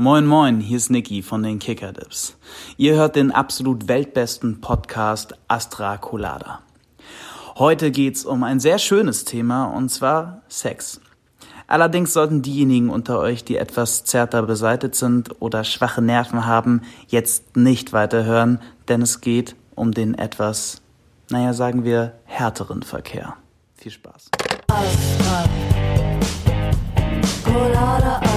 Moin moin, hier ist Niki von den Kickerdips. Ihr hört den absolut weltbesten Podcast Astra Colada. Heute geht's um ein sehr schönes Thema und zwar Sex. Allerdings sollten diejenigen unter euch, die etwas zärter beseitet sind oder schwache Nerven haben, jetzt nicht weiterhören, denn es geht um den etwas, naja, sagen wir, härteren Verkehr. Viel Spaß. Astra. Colada,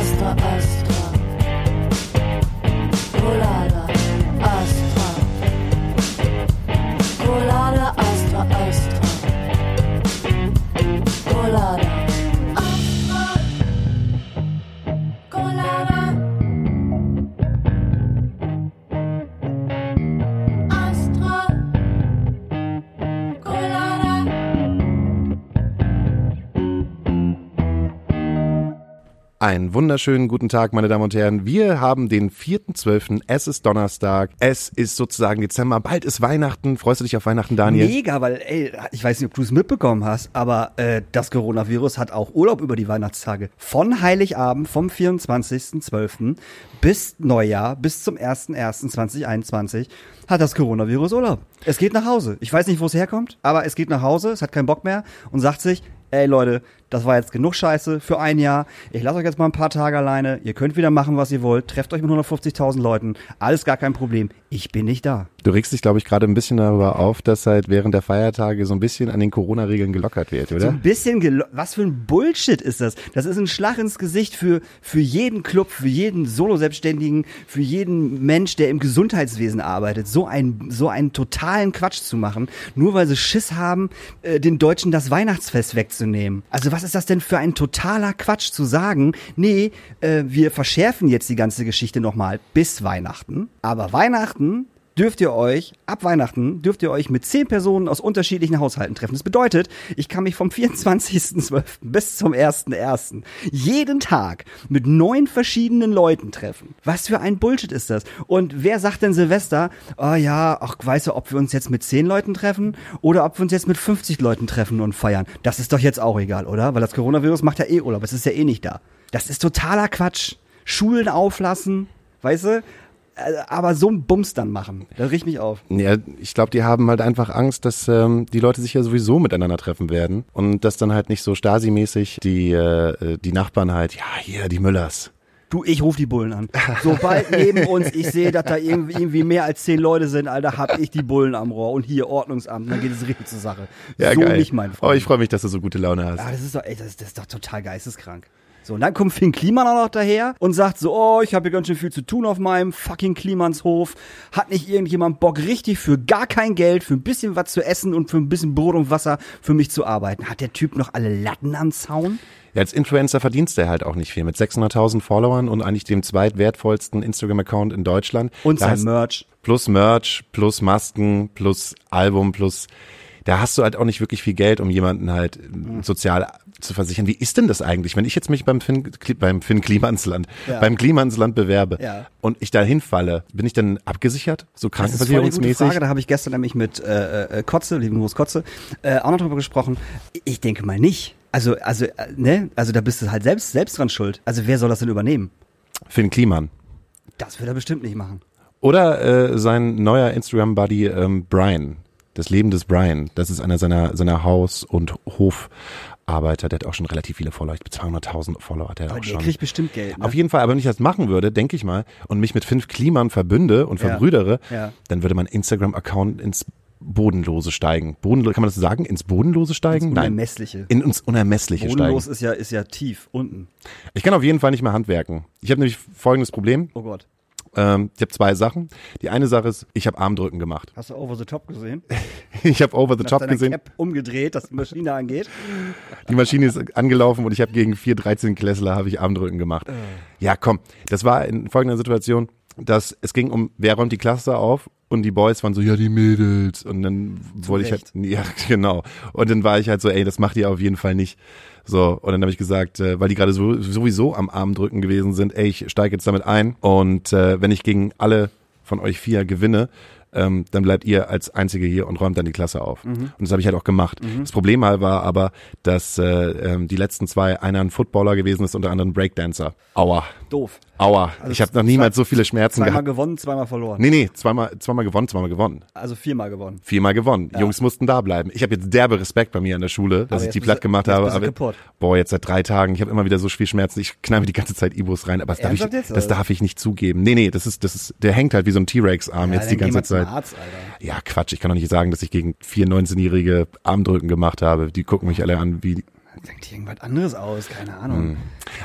Einen wunderschönen guten Tag, meine Damen und Herren. Wir haben den 4.12. Es ist Donnerstag. Es ist sozusagen Dezember. Bald ist Weihnachten. Freust du dich auf Weihnachten, Daniel? Mega, weil, ey, ich weiß nicht, ob du es mitbekommen hast, aber äh, das Coronavirus hat auch Urlaub über die Weihnachtstage. Von Heiligabend, vom 24.12. bis Neujahr, bis zum 1.1.2021 hat das Coronavirus Urlaub. Es geht nach Hause. Ich weiß nicht, wo es herkommt, aber es geht nach Hause, es hat keinen Bock mehr und sagt sich, ey Leute, das war jetzt genug Scheiße für ein Jahr. Ich lasse euch jetzt mal ein paar Tage alleine. Ihr könnt wieder machen, was ihr wollt. Trefft euch mit 150.000 Leuten. Alles gar kein Problem. Ich bin nicht da. Du regst dich, glaube ich, gerade ein bisschen darüber auf, dass halt während der Feiertage so ein bisschen an den Corona-Regeln gelockert wird, So oder? ein bisschen, was für ein Bullshit ist das? Das ist ein Schlag ins Gesicht für, für jeden Club, für jeden Solo-Selbstständigen, für jeden Mensch, der im Gesundheitswesen arbeitet, so einen, so einen totalen Quatsch zu machen, nur weil sie Schiss haben, äh, den Deutschen das Weihnachtsfest wegzunehmen. Also was ist das denn für ein totaler Quatsch zu sagen, nee, äh, wir verschärfen jetzt die ganze Geschichte nochmal bis Weihnachten, aber Weihnachten dürft ihr euch, ab Weihnachten, dürft ihr euch mit zehn Personen aus unterschiedlichen Haushalten treffen. Das bedeutet, ich kann mich vom 24.12. bis zum 1.1. jeden Tag mit neun verschiedenen Leuten treffen. Was für ein Bullshit ist das? Und wer sagt denn Silvester, oh ja, ach, weißt du, ob wir uns jetzt mit zehn Leuten treffen oder ob wir uns jetzt mit 50 Leuten treffen und feiern? Das ist doch jetzt auch egal, oder? Weil das Coronavirus macht ja eh Urlaub, es ist ja eh nicht da. Das ist totaler Quatsch. Schulen auflassen, weißt du? Äh, aber so einen Bums dann machen. Das riecht mich auf. Ja, ich glaube, die haben halt einfach Angst, dass ähm, die Leute sich ja sowieso miteinander treffen werden und dass dann halt nicht so Stasi-mäßig die, äh, die Nachbarn halt, ja, hier, die Müllers. Du, ich ruf die Bullen an. Sobald neben uns ich sehe, dass da irgendwie, mehr als zehn Leute sind, Alter, hab ich die Bullen am Rohr. Und hier Ordnungsamt, dann geht es richtig zur Sache. Ja, so geil. nicht, mein Oh, Freund. ich freue mich, dass du so gute Laune hast. Ah, das ist doch, ey, das, das ist doch total geisteskrank. So, und dann kommt Finn Kliman auch noch daher und sagt so, oh, ich habe hier ganz schön viel zu tun auf meinem fucking Klimanshof. Hat nicht irgendjemand Bock, richtig für gar kein Geld, für ein bisschen was zu essen und für ein bisschen Brot und Wasser für mich zu arbeiten? Hat der Typ noch alle Latten am Zaun? Ja, als Influencer verdienst du halt auch nicht viel. Mit 600.000 Followern und eigentlich dem zweitwertvollsten Instagram-Account in Deutschland. Und Da sein Merch. Plus Merch, plus Masken, plus Album, plus da hast du halt auch nicht wirklich viel Geld, um jemanden halt Mhm. äh, sozial zu versichern. Wie ist denn das eigentlich, wenn ich jetzt mich beim Finn, beim Finn Klimansland, Ja. beim Klimansland bewerbe Ja. und ich da hinfalle, bin ich dann abgesichert, so Das ist voll die gute krankenversicherungsmäßig? Frage. Da habe ich gestern nämlich mit äh, äh, Kotze, lieben Gruß Kotze, äh, auch noch drüber gesprochen. Ich denke mal nicht. Also, also, äh, ne? Also da bist du halt selbst, selbst dran schuld. Also wer soll das denn übernehmen? Finn Kliman. Das wird er bestimmt nicht machen. Oder äh, sein neuer Instagram-Buddy ähm, Brian. Das Leben des Brian. Das ist einer seiner, seiner Haus- und Hofarbeiter. Der hat auch schon relativ viele Follower. Ich glaube 200.000 Follower hat er Aber auch der schon. kriegt bestimmt Geld. Ne? Auf jeden Fall, aber wenn ich das machen würde, denke ich mal, und mich mit fünf Kliman verbünde und Ja. verbrüdere, Ja. dann würde mein Instagram-Account ins Bodenlose steigen. Bodenlose, kann man das so sagen? Ins Bodenlose steigen? Ins Nein. Unermessliche. In uns Unermessliche Bodenlos steigen. ist ja, ist ja tief unten. Ich kann auf jeden Fall nicht mehr handwerken. Ich habe nämlich folgendes Problem. Oh Gott. Ähm, ich habe zwei Sachen. Die eine Sache ist, ich habe Armdrücken gemacht. Hast du Over the Top gesehen? Ich habe Over the Nach Top gesehen. Cap umgedreht, dass die Maschine angeht. Die Maschine ist angelaufen und ich habe gegen vier 13 Klässler habe ich Armdrücken gemacht. Ja, komm, das war in folgender Situation, dass es ging um, wer räumt die Klasse auf und die Boys waren so, ja, die Mädels. Und dann wollte ich halt, ja, genau. Und dann war ich halt so, ey, das macht ihr auf jeden Fall nicht. So, und dann habe ich gesagt, äh, weil die gerade so, sowieso am Armdrücken gewesen sind, ey, ich steige jetzt damit ein. Und äh, wenn ich gegen alle von euch vier gewinne, ähm, dann bleibt ihr als Einzige hier und räumt dann die Klasse auf. Mhm. Und das habe ich halt auch gemacht. Das Problem mal war aber, dass äh, ähm, die letzten zwei, einer ein Footballer gewesen ist und der andere ein Breakdancer. Aua, Doof. aua. ich habe noch niemals so viele Schmerzen Zweimal gehabt. gewonnen, zweimal verloren. Nee, nee, zweimal, zweimal gewonnen, zweimal gewonnen. Also viermal gewonnen. Viermal gewonnen. Jungs mussten da bleiben. Ich habe jetzt derbe Respekt bei mir an der Schule, dass Aber ich die platt gemacht habe. Aber, kaputt. boah, jetzt seit drei Tagen. Ich habe immer wieder so viel Schmerzen. Ich knall mir die ganze Zeit Ibus rein. Aber das, darf ich, das darf ich nicht zugeben. Nee, nee, das ist, das ist, der hängt halt wie so ein T-Rex-Arm Ja, jetzt die ganze mal Arzt, Alter. Ja, Quatsch. Ich kann doch nicht sagen, dass ich gegen vier 19-jährige Armdrücken gemacht habe. Die gucken mich alle an wie. Denkt irgendwas anderes aus, keine Ahnung. Hm.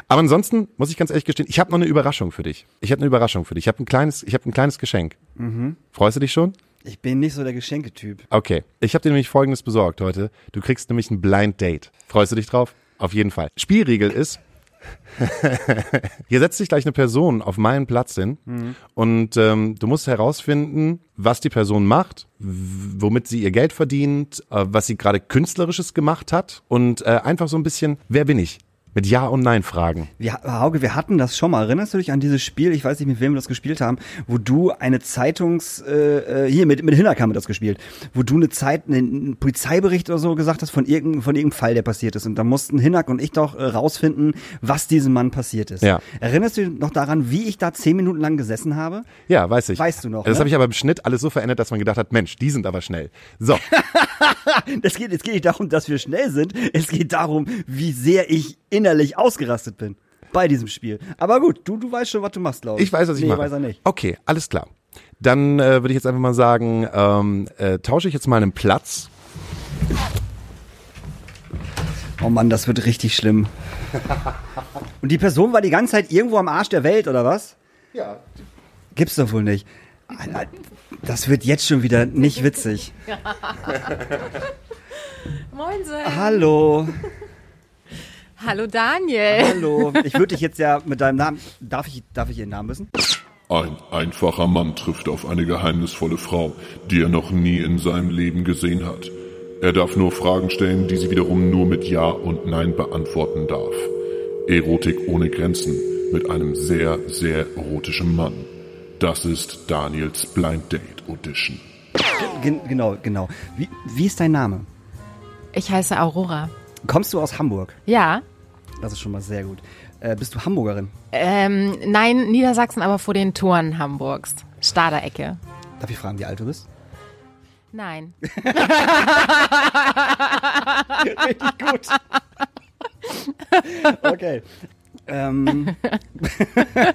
Aber ansonsten muss ich ganz ehrlich gestehen, ich habe noch eine Überraschung für dich. Ich habe eine Überraschung für dich. Ich habe ein kleines, ich habe ein kleines Geschenk. Mhm. Freust du dich schon? Ich bin nicht so der Geschenketyp. Okay, ich habe dir nämlich Folgendes besorgt heute. Du kriegst nämlich ein Blind Date. Freust du dich drauf? Auf jeden Fall. Spielregel ist, hier setzt sich gleich eine Person auf meinen Platz hin und ähm, du musst herausfinden, was die Person macht, womit sie ihr Geld verdient, äh, was sie gerade künstlerisches gemacht hat und äh, einfach so ein bisschen, wer bin ich? Mit Ja und Nein fragen. Wir, Hauke, wir hatten das schon mal. Erinnerst du dich an dieses Spiel? Ich weiß nicht, mit wem wir das gespielt haben, wo du eine Zeitungs, äh, äh, hier mit mit Hinnack haben wir das gespielt, wo du eine Zeit, einen Polizeibericht oder so gesagt hast von irgendeinem von irgendeinem Fall, der passiert ist. Und da mussten Hinnack und ich doch äh, rausfinden, was diesem Mann passiert ist. Ja. Erinnerst du dich noch daran, wie ich da zehn Minuten lang gesessen habe? Ja, weiß ich. Weißt du noch, Das ne? habe ich aber im Schnitt alles so verändert, dass man gedacht hat, Mensch, die sind aber schnell. So, Es geht, es geht nicht darum, dass wir schnell sind. Es geht darum, wie sehr ich innerlich ausgerastet bin bei diesem Spiel. Aber gut, du, du weißt schon, was du machst, glaube ich. Ich weiß, was ich nee, mache. weiß er nicht. Okay, alles klar. Dann äh, würde ich jetzt einfach mal sagen, ähm, äh, tausche ich jetzt mal einen Platz. Oh Mann, das wird richtig schlimm. Und die Person war die ganze Zeit irgendwo am Arsch der Welt, oder was? Ja. Gibt's doch wohl nicht. Alter, Das wird jetzt schon wieder nicht witzig. Moinsen. Hallo, Hallo Daniel. hallo. Ich würde dich jetzt ja mit deinem Namen. Darf ich, darf ich Ihren Namen wissen? Ein einfacher Mann trifft auf eine geheimnisvolle Frau, die er noch nie in seinem Leben gesehen hat. Er darf nur Fragen stellen, die sie wiederum nur mit Ja und Nein beantworten darf. Erotik ohne Grenzen mit einem sehr, sehr erotischen Mann. Das ist Daniels Blind Date Audition. Gen genau, genau. Wie, wie ist dein Name? Ich heiße Aurora. Kommst du aus Hamburg? Ja. Das ist schon mal sehr gut. Äh, bist du Hamburgerin? Ähm, nein, Niedersachsen, aber vor den Toren Hamburgs. Stader Ecke. Darf ich fragen, wie alt du bist? Nein. Richtig gut. Okay. Ähm, äh,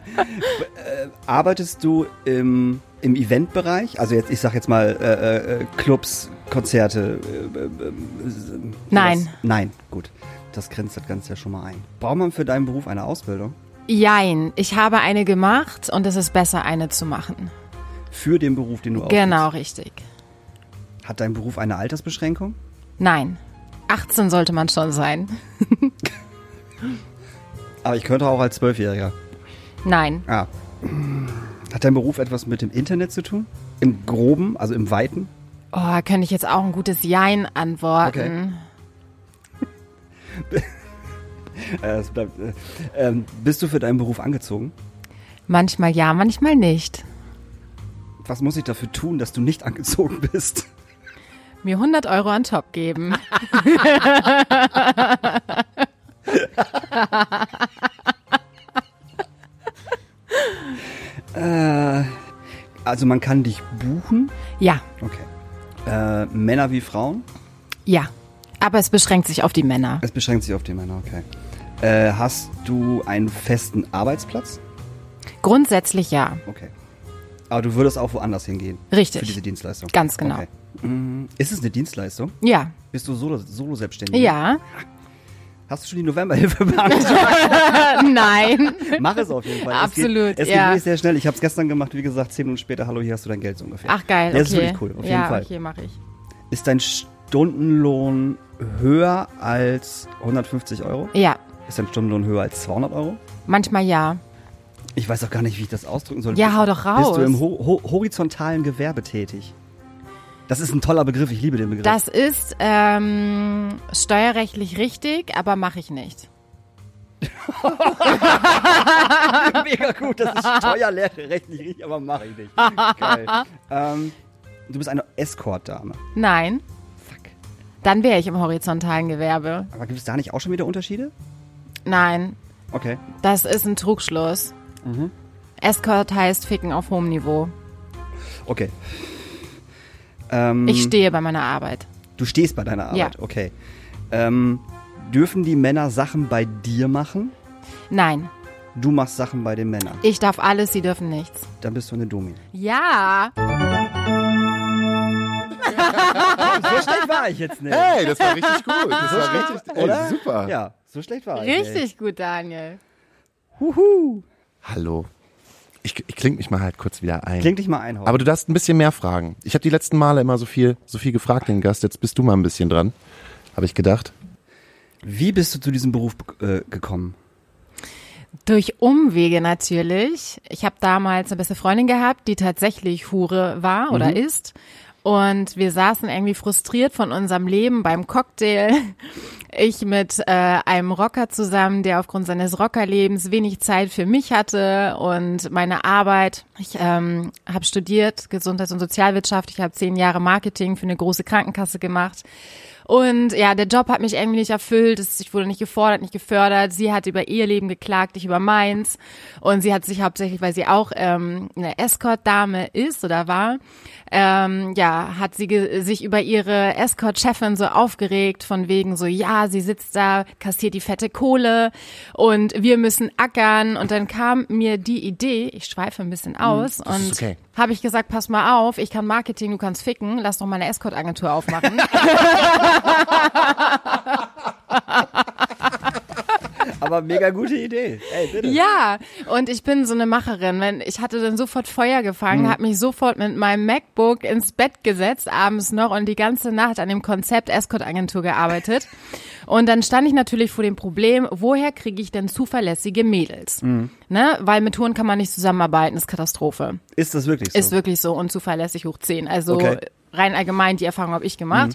arbeitest du im, im Eventbereich? Also jetzt, ich sag jetzt mal äh, äh, Clubs, Konzerte. Äh, äh, äh, Nein. sowas? Nein, gut. Das grenzt das Ganze ja schon mal ein. Braucht man für deinen Beruf eine Ausbildung? Jein. Ich habe eine gemacht und es ist besser, eine zu machen. Für den Beruf, den du ausübst? Genau, richtig. Hat dein Beruf eine Altersbeschränkung? Nein. 18 sollte man schon sein. Aber ich könnte auch als Zwölfjähriger. Nein. Ah. Hat dein Beruf etwas mit dem Internet zu tun? Im Groben, also im Weiten? Oh, könnte ich jetzt auch ein gutes Jein antworten. Äh, es bleibt, äh, ähm, bist du für deinen Beruf angezogen? Manchmal ja, manchmal nicht. Was muss ich dafür tun, dass du nicht angezogen bist? Mir 100 Euro an Top geben. Also man kann dich buchen. Ja, Okay. Äh, Männer wie Frauen? ja. Aber es beschränkt sich auf die Männer. Es beschränkt sich auf die Männer, okay. Äh, hast du einen festen Arbeitsplatz? Grundsätzlich ja. Okay. Aber du würdest auch woanders hingehen? Richtig. Für diese Dienstleistung? Ganz genau. Okay. Mm, Ist es eine Dienstleistung? Ja. Bist du solo, solo selbstständig? Ja. Hast du schon die Novemberhilfe beantragt? Nein. Mach es auf jeden Fall. Absolut, Es geht, es ja. geht wirklich sehr schnell. Ich habe es gestern gemacht, wie gesagt, zehn Minuten später. Hallo, hier hast du dein Geld so ungefähr. Ach geil, Ja, okay. Das ist wirklich cool, auf jeden ja, Fall. okay, mache ich. Ist dein Stundenlohn höher als 150 Euro? Ja. Ist dein Stundenlohn höher als 200 Euro? Manchmal ja. Ich weiß auch gar nicht, wie ich das ausdrücken soll. Ja, hau doch raus. Bist du im ho ho horizontalen Gewerbe tätig? Das ist ein toller Begriff, ich liebe den Begriff. Das ist ähm, steuerrechtlich richtig, aber mache ich nicht. mega gut, das ist steuerrechtlich richtig, aber mache ich nicht. Geil. ähm, Du bist eine Escort-Dame. Nein. Fuck. Dann wäre ich im horizontalen Gewerbe. Aber gibt es da nicht auch schon wieder Unterschiede? Nein, Okay. das ist ein Trugschluss. Mhm. Escort heißt Ficken auf hohem Niveau. Okay. Ähm, Ich stehe bei meiner Arbeit. Du stehst bei deiner Ja. Arbeit, okay. Ähm, dürfen die Männer Sachen bei dir machen? Nein, Du machst Sachen bei den Männern. ich darf alles, sie dürfen nichts. Dann bist du eine Domi. Ja. So schlecht war ich jetzt nicht. Hey, das war richtig gut. Das war richtig, ey, Oder? super. Ja, so schlecht war ich nicht. Richtig gut, Daniel. Huhu. Hallo. Ich, ich kling mich mal halt kurz wieder ein. Klingt dich mal ein, Horst. Aber du darfst ein bisschen mehr fragen. Ich habe die letzten Male immer so viel, so viel gefragt, den Gast. Jetzt bist du mal ein bisschen dran. Habe ich gedacht. Wie bist du zu diesem Beruf äh, gekommen? Durch Umwege natürlich. Ich habe damals eine beste Freundin gehabt, die tatsächlich Hure war oder ist. Und wir saßen irgendwie frustriert von unserem Leben beim Cocktail. Ich mit äh, einem Rocker zusammen, der aufgrund seines Rockerlebens wenig Zeit für mich hatte und meine Arbeit. Ich ähm, habe studiert Gesundheits- und Sozialwirtschaft. Ich habe zehn Jahre Marketing für eine große Krankenkasse gemacht. Und ja, der Job hat mich irgendwie nicht erfüllt. Ich wurde nicht gefordert, nicht gefördert. Sie hat über ihr Leben geklagt, ich über meins. Und sie hat sich hauptsächlich, weil sie auch ähm, eine Escort-Dame ist oder war, ähm, ja, hat sie sich über ihre Escort-Chefin so aufgeregt, von wegen so, ja, sie sitzt da, kassiert die fette Kohle und wir müssen ackern. Und dann kam mir die Idee, ich schweife ein bisschen aus das und okay. habe ich gesagt, pass mal auf, ich kann Marketing, du kannst ficken, lass doch mal eine Escort-Agentur aufmachen. Aber mega gute Idee. Ey, bitte. Ja, und ich bin so eine Macherin. Wenn ich hatte dann sofort Feuer gefangen, habe mich sofort mit meinem MacBook ins Bett gesetzt, abends noch und die ganze Nacht an dem Konzept Escort-Agentur gearbeitet. Und dann stand ich natürlich vor dem Problem, woher kriege ich denn zuverlässige Mädels? Ne? Weil mit Touren kann man nicht zusammenarbeiten, ist Katastrophe. Ist das wirklich so? Ist wirklich so unzuverlässig hoch 10. Also Okay. rein allgemein, die Erfahrung habe ich gemacht.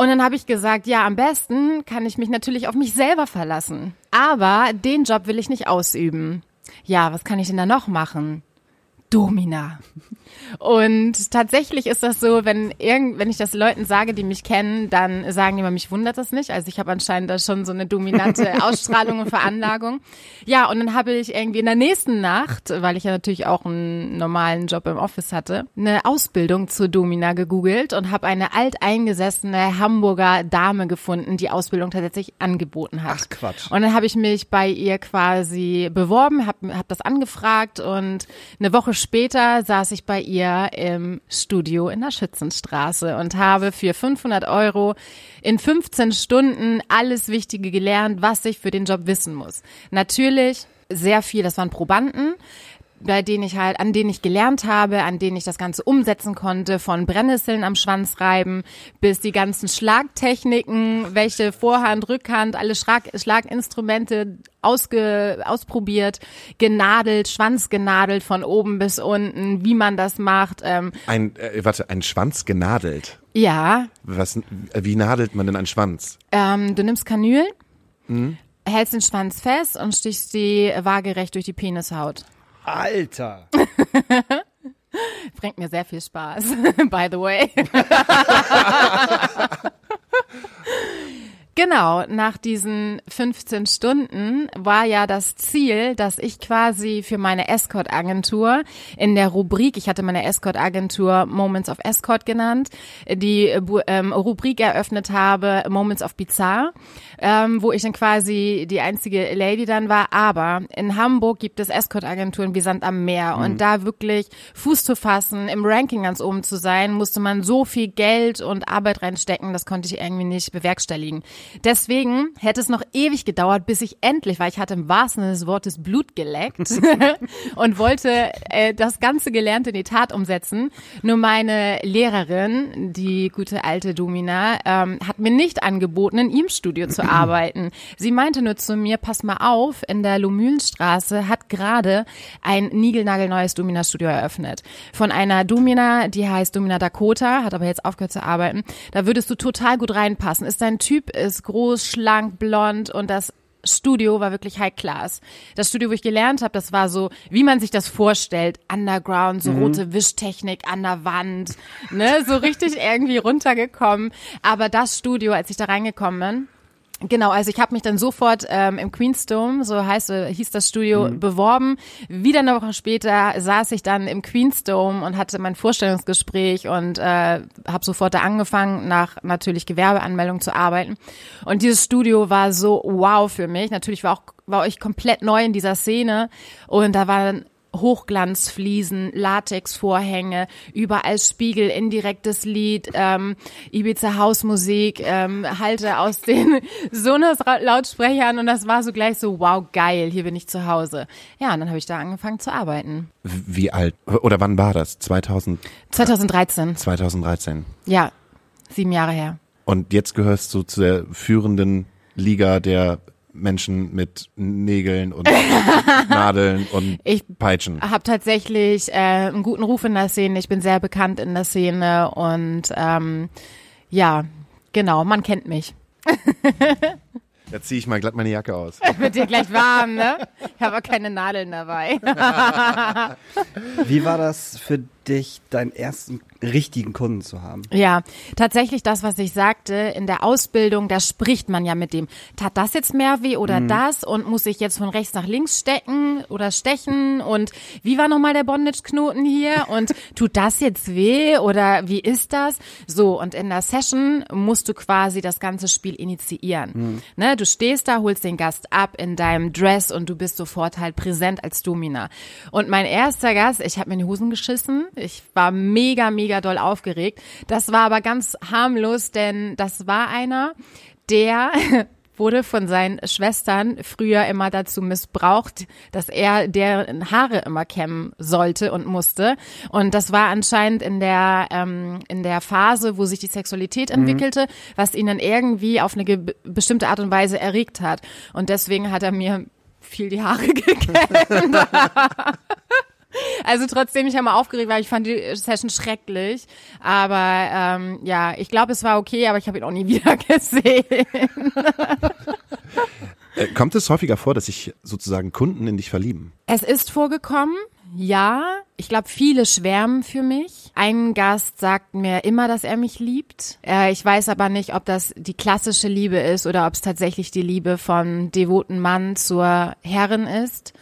Und dann habe ich gesagt, ja, am besten kann ich mich natürlich auf mich selber verlassen. Aber den Job will ich nicht ausüben. Ja, was kann ich denn da noch machen? Domina. Und tatsächlich ist das so, wenn irgend, wenn ich das Leuten sage, die mich kennen, dann sagen die immer, mich wundert das nicht. Also ich habe anscheinend da schon so eine dominante Ausstrahlung und Veranlagung. Ja, und dann habe ich irgendwie in der nächsten Nacht, weil ich ja natürlich auch einen normalen Job im Office hatte, eine Ausbildung zur Domina gegoogelt und habe eine alteingesessene Hamburger Dame gefunden, die Ausbildung tatsächlich angeboten hat. Ach, Quatsch. Und dann habe ich mich bei ihr quasi beworben, habe hab das angefragt und eine Woche später saß ich bei ihr im Studio in der Schützenstraße und habe für 500 Euro in 15 Stunden alles Wichtige gelernt, was ich für den Job wissen muss. Natürlich sehr viel, das waren Probanden bei denen ich halt, an denen ich gelernt habe, an denen ich das Ganze umsetzen konnte, von Brennnesseln am Schwanz reiben bis die ganzen Schlagtechniken, welche Vorhand, Rückhand, alle Schlag, Schlaginstrumente ausge, ausprobiert, genadelt, Schwanz genadelt von oben bis unten, wie man das macht. Ähm, Ein, äh, warte, ein Schwanz genadelt. ja, Was, wie nadelt man denn einen Schwanz? ähm, du nimmst Kanülen, hältst den Schwanz fest und stichst die waagerecht durch die Penishaut. Alter. Bringt mir sehr viel Spaß, by the way. Genau, nach diesen 15 Stunden war ja das Ziel, dass ich quasi für meine Escort-Agentur in der Rubrik, ich hatte meine Escort-Agentur Moments of Escort genannt, die äh, ähm, Rubrik eröffnet habe, Moments of Bizarre, ähm, wo ich dann quasi die einzige Lady dann war. Aber in Hamburg gibt es Escort-Agenturen wie Sand am Meer und da wirklich Fuß zu fassen, im Ranking ganz oben zu sein, musste man so viel Geld und Arbeit reinstecken, das konnte ich irgendwie nicht bewerkstelligen. Deswegen hätte es noch ewig gedauert, bis ich endlich, weil ich hatte im wahrsten Sinne des Wortes Blut geleckt und wollte äh, das ganze Gelernte in die Tat umsetzen. Nur meine Lehrerin, die gute alte Domina, ähm, hat mir nicht angeboten, in ihrem Studio zu arbeiten. Sie meinte nur zu mir, pass mal auf, in der Lomühlenstraße hat gerade ein niegelnagelneues Domina-Studio eröffnet. Von einer Domina, die heißt Domina Dakota, hat aber jetzt aufgehört zu arbeiten. Da würdest du total gut reinpassen. Ist dein Typ, ist groß, schlank, blond und das Studio war wirklich High Class. Das Studio, wo ich gelernt habe, das war so, wie man sich das vorstellt, Underground, so rote Wischtechnik an der Wand, ne, so richtig irgendwie runtergekommen. Aber das Studio, als ich da reingekommen bin, Genau, also ich habe mich dann sofort ähm, im Queensdome, so heißt äh, hieß das Studio, Mhm. beworben. Wieder eine Woche später saß ich dann im Queensdome und hatte mein Vorstellungsgespräch und äh, habe sofort da angefangen, nach natürlich Gewerbeanmeldung zu arbeiten. Und dieses Studio war so wow für mich. Natürlich war auch war ich komplett neu in dieser Szene und da waren Hochglanzfliesen, Latexvorhänge, überall Spiegel, indirektes Lied, ähm, Ibiza Hausmusik, ähm, Halte aus den Sonos-Lautsprechern und das war so gleich so, wow, geil, hier bin ich zu Hause. Ja, und dann habe ich da angefangen zu arbeiten. Wie alt, oder wann war das? 2000, 2013, 2013. ja, sieben Jahre her. Und jetzt gehörst du zu der führenden Liga der Menschen mit Nägeln und Nadeln und Ich Peitschen. habe tatsächlich äh, einen guten Ruf in der Szene. Ich bin sehr bekannt in der Szene und ähm, ja, genau, man kennt mich. Da ziehe ich mal glatt meine Jacke aus. Wird dir gleich warm, ne? Ich habe auch keine Nadeln dabei. Wie war das für dich, deinen ersten richtigen Kunden zu haben? Ja, tatsächlich das, was ich sagte, in der Ausbildung, da spricht man ja mit dem, tat das jetzt mehr weh oder das und muss ich jetzt von rechts nach links stecken oder stechen und wie war nochmal der Bondage-Knoten hier und tut das jetzt weh oder wie ist das? So, und in der Session musst du quasi das ganze Spiel initiieren. Ne, du stehst da, holst den Gast ab in deinem Dress und du bist sofort halt präsent als Domina. Und mein erster Gast, ich habe mir in die Hosen geschissen, ich war mega, mega doll aufgeregt. Das war aber ganz harmlos, denn das war einer, der wurde von seinen Schwestern früher immer dazu missbraucht, dass er deren Haare immer kämmen sollte und musste. Und das war anscheinend in der ähm, in der Phase, wo sich die Sexualität entwickelte, was ihn dann irgendwie auf eine bestimmte Art und Weise erregt hat. Und deswegen hat er mir viel die Haare gekämmt. Also trotzdem, ich habe mal aufgeregt, weil ich fand die Session schrecklich. Aber ähm, ja, ich glaube, es war okay, aber ich habe ihn auch nie wieder gesehen. Äh, kommt es häufiger vor, dass sich sozusagen Kunden in dich verlieben? Es ist vorgekommen, ja. Ich glaube, viele schwärmen für mich. Ein Gast sagt mir immer, dass er mich liebt. Äh, ich weiß aber nicht, ob das die klassische Liebe ist oder ob es tatsächlich die Liebe vom devoten Mann zur Herrin ist.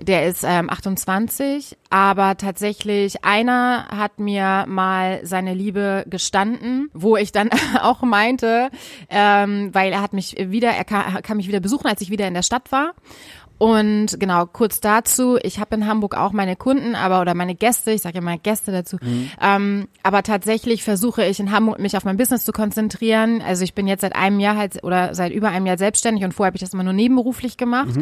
Der ist ähm, 28, aber tatsächlich einer hat mir mal seine Liebe gestanden, wo ich dann auch meinte, ähm, weil er hat mich wieder, er kam, kam mich wieder besuchen, als ich wieder in der Stadt war. Und genau, kurz dazu, ich habe in Hamburg auch meine Kunden, aber oder meine Gäste, ich sage immer Gäste dazu, ähm, aber tatsächlich versuche ich in Hamburg mich auf mein Business zu konzentrieren. Also ich bin jetzt seit einem Jahr halt oder seit über einem Jahr selbstständig und vorher habe ich das immer nur nebenberuflich gemacht.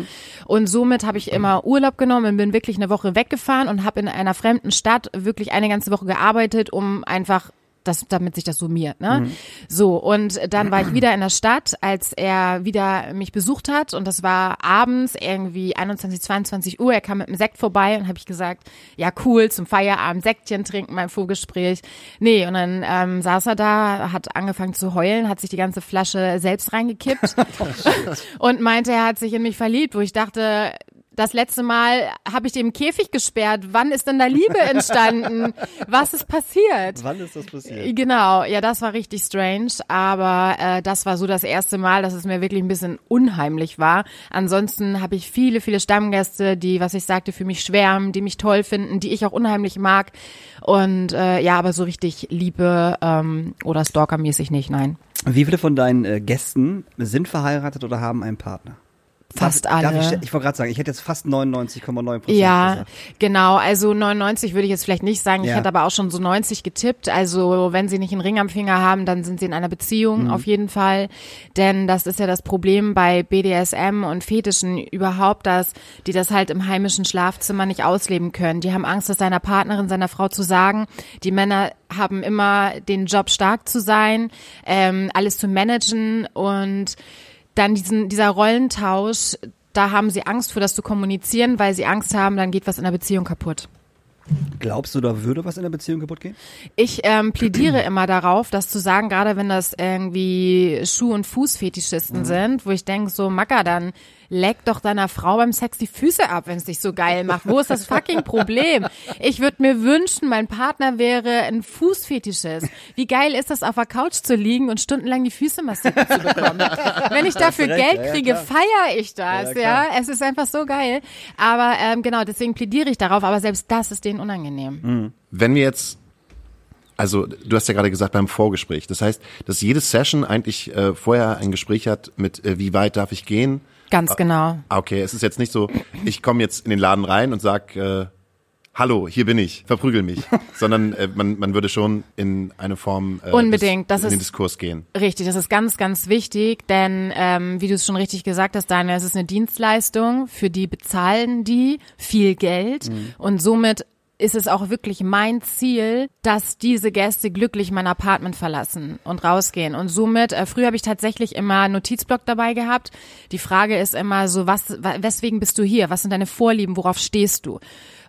Und somit habe ich immer Urlaub genommen und bin wirklich eine Woche weggefahren und habe in einer fremden Stadt wirklich eine ganze Woche gearbeitet, um einfach das, damit sich das summiert, ne? So, und dann war ich wieder in der Stadt, als er wieder mich besucht hat. Und das war abends irgendwie 21, 22 Uhr, er kam mit einem Sekt vorbei und habe ich gesagt, ja cool, zum Feierabend Sektchen trinken, mein Vorgespräch. Nee, und dann ähm, saß er da, hat angefangen zu heulen, hat sich die ganze Flasche selbst reingekippt. Und meinte, er hat sich in mich verliebt, wo ich dachte, das letzte Mal habe ich den im Käfig gesperrt. Wann ist denn da Liebe entstanden? Was ist passiert? Wann ist das passiert? Genau, ja, das war richtig strange, aber äh, das war so das erste Mal, dass es mir wirklich ein bisschen unheimlich war. Ansonsten habe ich viele, viele Stammgäste, die, was ich sagte, für mich schwärmen, die mich toll finden, die ich auch unheimlich mag. Und äh, ja, aber so richtig Liebe ähm, oder Stalkermäßig nicht, nein. Wie viele von deinen äh, Gästen sind verheiratet oder haben einen Partner? Fast darf, alle. Darf ich ich wollte gerade sagen, ich hätte jetzt fast 99,9 Prozent Ja, gesagt. genau. Also 99 würde ich jetzt vielleicht nicht sagen. Ich Ja. hätte aber auch schon so 90 getippt. Also wenn sie nicht einen Ring am Finger haben, dann sind sie in einer Beziehung auf jeden Fall. Denn das ist ja das Problem bei BDSM und Fetischen überhaupt, dass die das halt im heimischen Schlafzimmer nicht ausleben können. Die haben Angst, das seiner Partnerin, seiner Frau zu sagen. Die Männer haben immer den Job stark zu sein, ähm, alles zu managen und dann diesen, dieser Rollentausch, da haben sie Angst vor, das zu kommunizieren, weil sie Angst haben, dann geht was in der Beziehung kaputt. Glaubst du, da würde was in der Beziehung kaputt gehen? Ich ähm, plädiere immer darauf, das zu sagen, gerade wenn das irgendwie Schuh- und Fußfetischisten sind, wo ich denke, so Macker, dann leck doch deiner Frau beim Sex die Füße ab, wenn es dich so geil macht. Wo ist das fucking Problem? Ich würde mir wünschen, mein Partner wäre ein Fußfetischist. Wie geil ist das, auf der Couch zu liegen und stundenlang die Füße massiert zu bekommen? Wenn ich dafür recht, Geld ja, ja, kriege, klar. feiere ich das, Ja, ja, ja, Es ist einfach so geil. Aber ähm, genau, deswegen plädiere ich darauf, aber selbst das ist denen unangenehm. Wenn wir jetzt, also du hast ja gerade gesagt beim Vorgespräch, das heißt, dass jede Session eigentlich äh, vorher ein Gespräch hat mit, äh, wie weit darf ich gehen? Ganz genau. Ah, Okay, es ist jetzt nicht so, ich komme jetzt in den Laden rein und sag, äh, hallo, hier bin ich, verprügel mich, sondern äh, man, man würde schon in eine Form äh, Unbedingt, des, das in den ist- Diskurs gehen. Richtig, das ist ganz, ganz wichtig, denn ähm, wie du es schon richtig gesagt hast, Daniel, es ist eine Dienstleistung, für die bezahlen die viel Geld und somit ist es auch wirklich mein Ziel, dass diese Gäste glücklich mein Apartment verlassen und rausgehen. Und somit, äh, früher habe ich tatsächlich immer Notizblock dabei gehabt. Die Frage ist immer so, was, wa- weswegen bist du hier? Was sind deine Vorlieben? Worauf stehst du?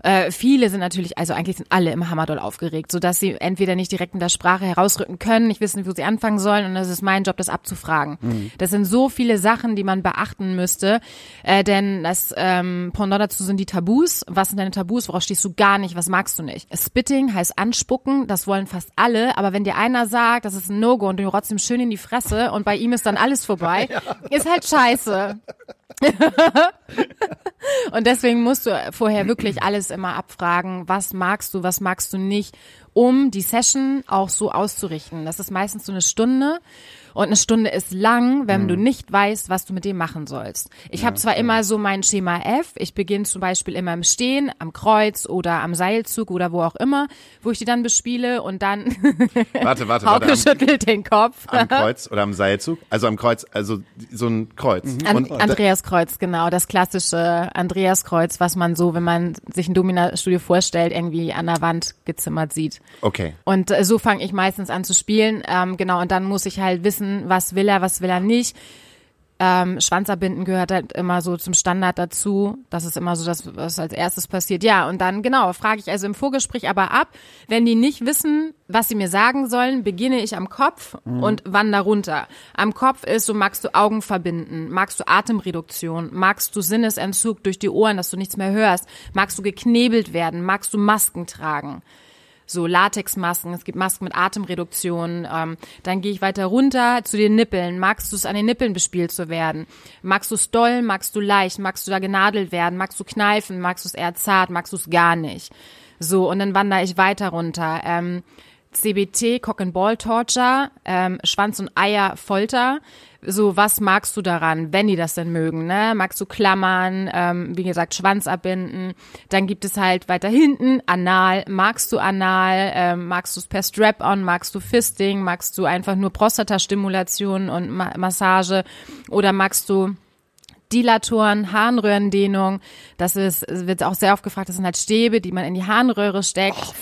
Äh, viele sind natürlich, also eigentlich sind alle im Hammerdoll aufgeregt, sodass sie entweder nicht direkt in der Sprache herausrücken können, nicht wissen, wo sie anfangen sollen und es ist mein Job, das abzufragen. Das sind so viele Sachen, die man beachten müsste, äh, denn das ähm, Pendant dazu sind die Tabus. Was sind deine Tabus? Worauf stehst du gar nicht? Was magst du nicht? Spitting heißt anspucken, das wollen fast alle, aber wenn dir einer sagt, das ist ein No-Go und du rotzt ihm schön in die Fresse und bei ihm ist dann alles vorbei, ist halt scheiße. Und deswegen musst du vorher wirklich alles immer abfragen, was magst du, was magst du nicht, um die Session auch so auszurichten. Das ist meistens so eine Stunde und eine Stunde ist lang, wenn du nicht weißt, was du mit dem machen sollst. Ich habe zwar immer so mein Schema F, ich beginne zum Beispiel immer im Stehen, am Kreuz oder am Seilzug oder wo auch immer, wo ich die dann bespiele und dann Warte, warte, Hauke warte. Am, schüttelt den Kopf. am Kreuz oder am Seilzug? Also am Kreuz, also so ein Kreuz. An Und Andreaskreuz, genau, das klassische Andreaskreuz, was man so, wenn man sich ein Domina-Studio vorstellt, irgendwie an der Wand gezimmert sieht. okay. Und äh, so fange ich meistens an zu spielen. Ähm, genau, und dann muss ich halt wissen, was will er, was will er nicht. Ähm, Schwanzerbinden gehört halt immer so zum Standard dazu. Das ist immer so das, was als erstes passiert. Ja, und dann, genau, frage ich also im Vorgespräch aber ab. Wenn die nicht wissen, was sie mir sagen sollen, beginne ich am Kopf und wandere runter. Am Kopf ist so, magst du Augen verbinden? Magst du Atemreduktion? Magst du Sinnesentzug durch die Ohren, dass du nichts mehr hörst? Magst du geknebelt werden? Magst du Masken tragen? So Latexmasken, es gibt Masken mit Atemreduktion. Ähm, dann gehe ich weiter runter zu den Nippeln. Magst du es an den Nippeln bespielt zu werden? Magst du es doll? Magst du leicht? Magst du da genadelt werden? Magst du kneifen? Magst du es eher zart? Magst du es gar nicht? So, und dann wandere ich weiter runter. Ähm, CBT, Cock and Ball Torture, ähm, Schwanz und Eier Folter. So, was magst du daran, wenn die das denn mögen, ne? Magst du Klammern, ähm, wie gesagt, Schwanz abbinden. Dann gibt es halt weiter hinten Anal. Magst du Anal? Ähm, magst du es per Strap-on? Magst du Fisting? Magst du einfach nur Prostatastimulation und Ma Massage? Oder magst du Dilatoren, Harnröhrendehnung. Das ist, wird auch sehr oft gefragt, das sind halt Stäbe, die man in die Harnröhre steckt.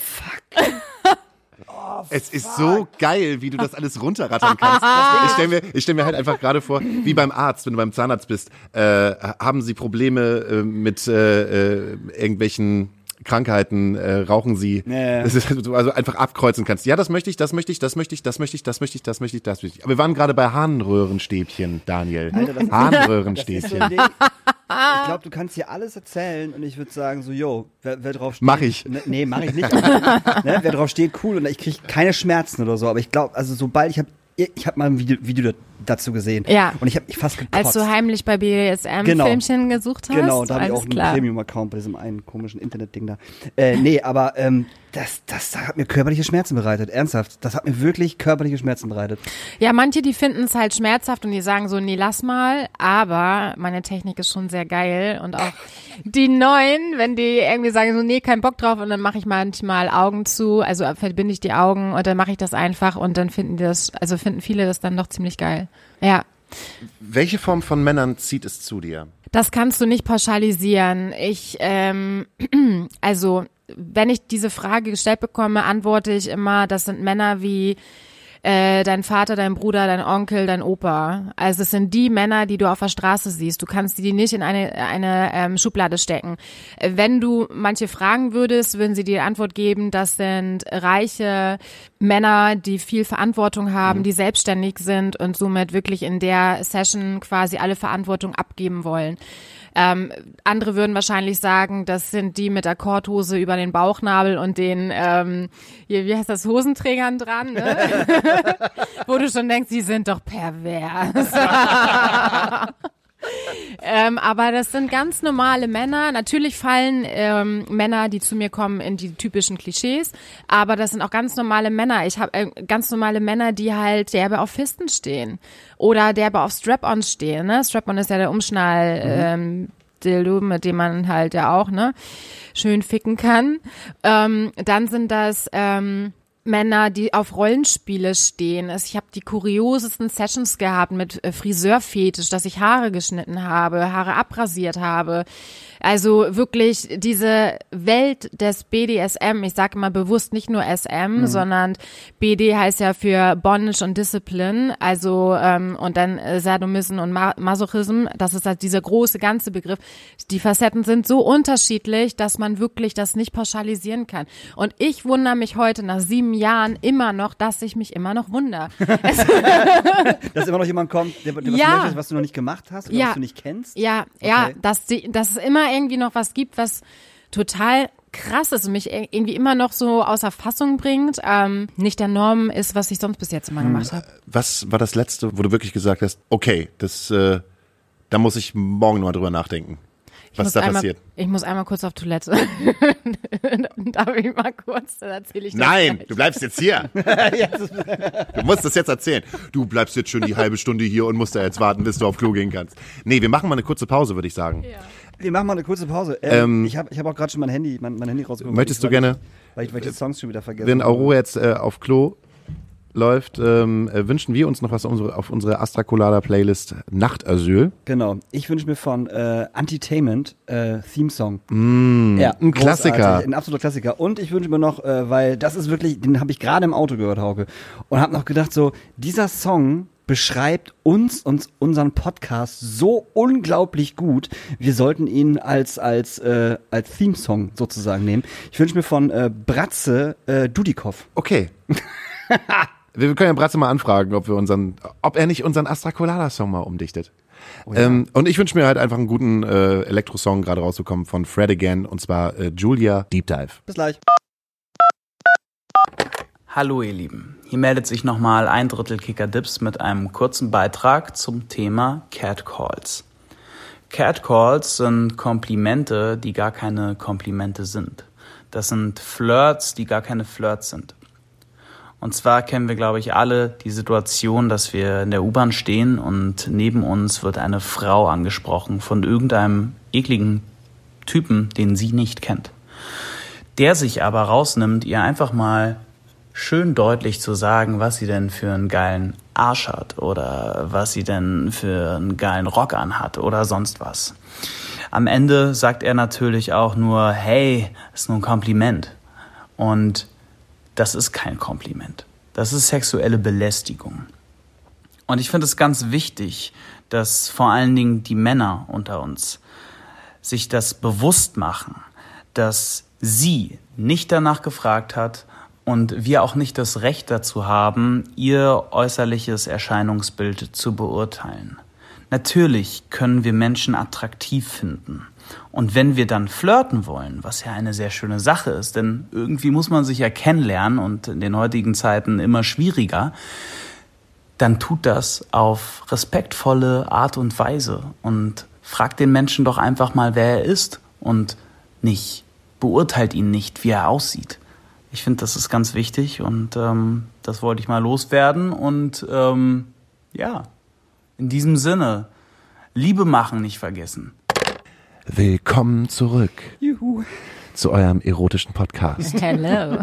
Es ist so geil, wie du das alles runterrattern kannst. Ich stelle mir, ich stell mir halt einfach gerade vor, wie beim Arzt, wenn du beim Zahnarzt bist, äh, haben sie Probleme äh, mit äh, äh, irgendwelchen Krankheiten, äh, rauchen sie, Ja, also einfach abkreuzen kannst. Ja, das möchte ich, das möchte ich, das möchte ich, das möchte ich, das möchte ich, das möchte ich, das möchte ich. Aber wir waren gerade bei Harnröhrenstäbchen, Daniel. Alter, Harnröhrenstäbchen. Ding. Ich glaube, du kannst hier alles erzählen und ich würde sagen so, yo, wer, wer drauf steht. Mach ich. Ne, nee, mach ich nicht. Ne, wer drauf steht, cool und ich kriege keine Schmerzen oder so. Aber ich glaube, also sobald ich habe, ich habe mal ein Video, Video dazu gesehen. Ja. Und ich habe mich fast gekotzt. Als du heimlich bei BDSM-Filmchen Genau. gesucht hast. Genau, da habe ich auch einen. Premium-Account bei diesem einen komischen Internet-Ding da. Äh, nee, aber ähm, das, das hat mir körperliche Schmerzen bereitet. Ernsthaft. Das hat mir wirklich körperliche Schmerzen bereitet. Ja, manche, die finden es halt schmerzhaft und die sagen so, nee, lass mal. Aber meine Technik ist schon sehr geil. Und auch die Neuen, wenn die irgendwie sagen so, nee, kein Bock drauf. Und dann mache ich manchmal Augen zu, also verbinde ich die Augen und dann mache ich das einfach. Und dann finden die das, also finden viele das dann doch ziemlich geil. Ja. Welche Form von Männern zieht es zu dir? Das kannst du nicht pauschalisieren. Ich, ähm, also, wenn ich diese Frage gestellt bekomme, antworte ich immer, das sind Männer wie äh, dein Vater, dein Bruder, dein Onkel, dein Opa. Also es sind die Männer, die du auf der Straße siehst. Du kannst die nicht in eine, eine ähm, Schublade stecken. Wenn du manche fragen würdest, würden sie dir die Antwort geben, das sind reiche Männer, die viel Verantwortung haben, die selbstständig sind und somit wirklich in der Session quasi alle Verantwortung abgeben wollen. Ähm, andere würden wahrscheinlich sagen, das sind die mit der Korthose über den Bauchnabel und den, ähm, hier, wie heißt das, Hosenträgern dran, ne? wo du schon denkst, die sind doch pervers. ähm, aber das sind ganz normale Männer. Natürlich fallen ähm, Männer, die zu mir kommen, in die typischen Klischees, aber das sind auch ganz normale Männer. Ich habe äh, ganz normale Männer, die halt derbe auf Fisten stehen oder derbe auf Strap-on stehen. Ne? Strap-on ist ja der Umschnall. Ähm, Dildo, mit dem man halt ja auch ne schön ficken kann. Ähm, dann sind das ähm, Männer, die auf Rollenspiele stehen. Also Ich habe die kuriosesten Sessions gehabt mit äh, Friseurfetisch, dass ich Haare geschnitten habe, Haare abrasiert habe. Also wirklich diese Welt des BDSM, ich sage immer bewusst nicht nur SM, sondern BD heißt ja für Bondage und Discipline, also ähm, und dann äh, Sadomism und Ma Masochism, das ist halt dieser große ganze Begriff. Die Facetten sind so unterschiedlich, dass man wirklich das nicht pauschalisieren kann. Und ich wundere mich heute nach sieben Jahren immer noch, dass ich mich immer noch wundere. Dass immer noch jemand kommt, der, der was Ja. möchtest, was du noch nicht gemacht hast oder Ja. was du nicht kennst. Ja, ja, Okay. dass, die, dass es immer irgendwie noch was gibt, was total krass ist und mich ir- irgendwie immer noch so außer Fassung bringt, ähm, nicht der Norm ist, was ich sonst bis jetzt immer gemacht habe. Was war das letzte, wo du wirklich gesagt hast, okay, das, äh, da muss ich morgen mal drüber nachdenken, Ich was da einmal, passiert? Ich muss einmal kurz auf Toilette. Darf ich mal kurz, dann erzähle ich das Nein, gleich. du bleibst jetzt hier. du musst das jetzt erzählen. Du bleibst jetzt schon die halbe Stunde hier und musst da jetzt warten, bis du auf Klo gehen kannst. Nee, wir machen mal eine kurze Pause, würde ich sagen. Wir machen mal eine kurze Pause. Ähm, Ähm, ich habe ich hab auch gerade schon mein Handy, mein, mein Handy rausgeholt. Möchtest du gerne- Weil ich, weil ich die Songs schon wieder vergessen Wenn. Aurora jetzt äh, auf Klo läuft, ähm, äh, wünschen wir uns noch was auf unsere, auf unsere Astra Colada Playlist Nachtasyl. Genau. Ich wünsche mir von äh, Antitainment äh, Theme Song. Mm, ja, ein Klassiker. Ein absoluter Klassiker. Und ich wünsche mir noch, äh, weil das ist wirklich, den habe ich gerade im Auto gehört, Hauke. Und habe noch gedacht, so, dieser Song beschreibt uns und unseren Podcast so unglaublich gut. Wir sollten ihn als als äh, als Theme-Song sozusagen nehmen. Ich wünsche mir von äh, Bratze äh, Dudikoff. Okay. wir können ja Bratze mal anfragen, ob wir unseren, ob er nicht unseren Astra Colada Song mal umdichtet. ähm, und ich wünsche mir halt einfach einen guten äh, Elektro-Song gerade rauszukommen von Fred Again und zwar äh, Julia Deep Dive. Bis gleich. Hallo ihr Lieben, hier meldet sich nochmal ein Drittel Kicker Dips mit einem kurzen Beitrag zum Thema Catcalls. Catcalls sind Komplimente, die gar keine Komplimente sind. Das sind Flirts, die gar keine Flirts sind. Und zwar kennen wir, glaube ich, alle die Situation, dass wir in der U-Bahn stehen und neben uns wird eine Frau angesprochen von irgendeinem ekligen Typen, den sie nicht kennt der sich aber rausnimmt, ihr einfach mal schön deutlich zu sagen, was sie denn für einen geilen Arsch hat oder was sie denn für einen geilen Rock anhat oder sonst was. Am Ende sagt er natürlich auch nur, hey, ist nur ein Kompliment. Und das ist kein Kompliment. Das ist sexuelle Belästigung. Und ich finde es ganz wichtig, dass vor allen Dingen die Männer unter uns sich das bewusst machen, dass sie nicht danach gefragt hat und wir auch nicht das Recht dazu haben, ihr äußerliches Erscheinungsbild zu beurteilen. Natürlich können wir Menschen attraktiv finden. Und wenn wir dann flirten wollen, was ja eine sehr schöne Sache ist, denn irgendwie muss man sich ja kennenlernen und in den heutigen Zeiten immer schwieriger, dann tut das auf respektvolle Art und Weise und fragt den Menschen doch einfach mal, wer er ist und nicht beurteilt ihn nicht, wie er aussieht. Ich finde, das ist ganz wichtig und ähm, das wollte ich mal loswerden und ähm, ja, in diesem Sinne, Liebe machen nicht vergessen. Willkommen zurück Juhu. zu eurem erotischen Podcast. Hello.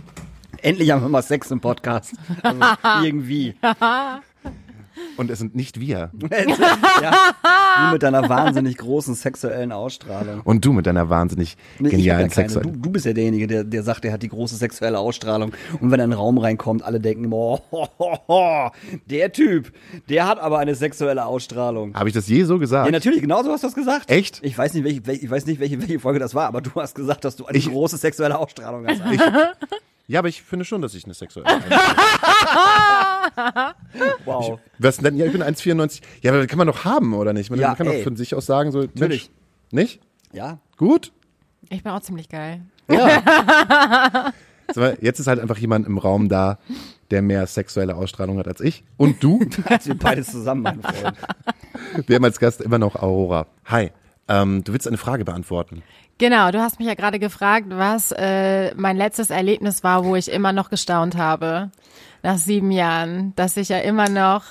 Endlich haben wir mal Sex im Podcast. Also irgendwie. Und es sind nicht wir. ja, du mit deiner wahnsinnig großen sexuellen Ausstrahlung. Und du mit deiner wahnsinnig Nee, ich genialen ja keine. Du, sexuellen. du bist ja derjenige, der, der sagt, er hat die große sexuelle Ausstrahlung. Und wenn er in den Raum reinkommt, alle denken, oh, ho, ho, ho, der Typ, der hat aber eine sexuelle Ausstrahlung. Habe ich das je so gesagt? Ja, natürlich, genau so hast du das gesagt. Echt? Ich weiß nicht, welche, welche, ich weiß nicht, welche, welche Folge das war, aber du hast gesagt, dass du eine Ich- große sexuelle Ausstrahlung hast. Ja, aber ich finde schon, dass ich eine sexuelle Einstellung Wow. Was denn? Ja, ich bin 1,94. Ja, aber das kann man doch haben, oder nicht? Man Ja, kann ey. doch von sich aus sagen, so, Natürlich. Mensch, nicht? Ja. Gut? Ich bin auch ziemlich geil. Ja. Jetzt ist halt einfach jemand im Raum da, der mehr sexuelle Ausstrahlung hat als ich. Und du? Also wir beides zusammen, mein Freund. Wir haben als Gast immer noch Aurora. Hi. Ähm, du willst eine Frage beantworten. Genau, du hast mich ja gerade gefragt, was äh, mein letztes Erlebnis war, wo ich immer noch gestaunt habe. Nach sieben Jahren, dass ich ja immer noch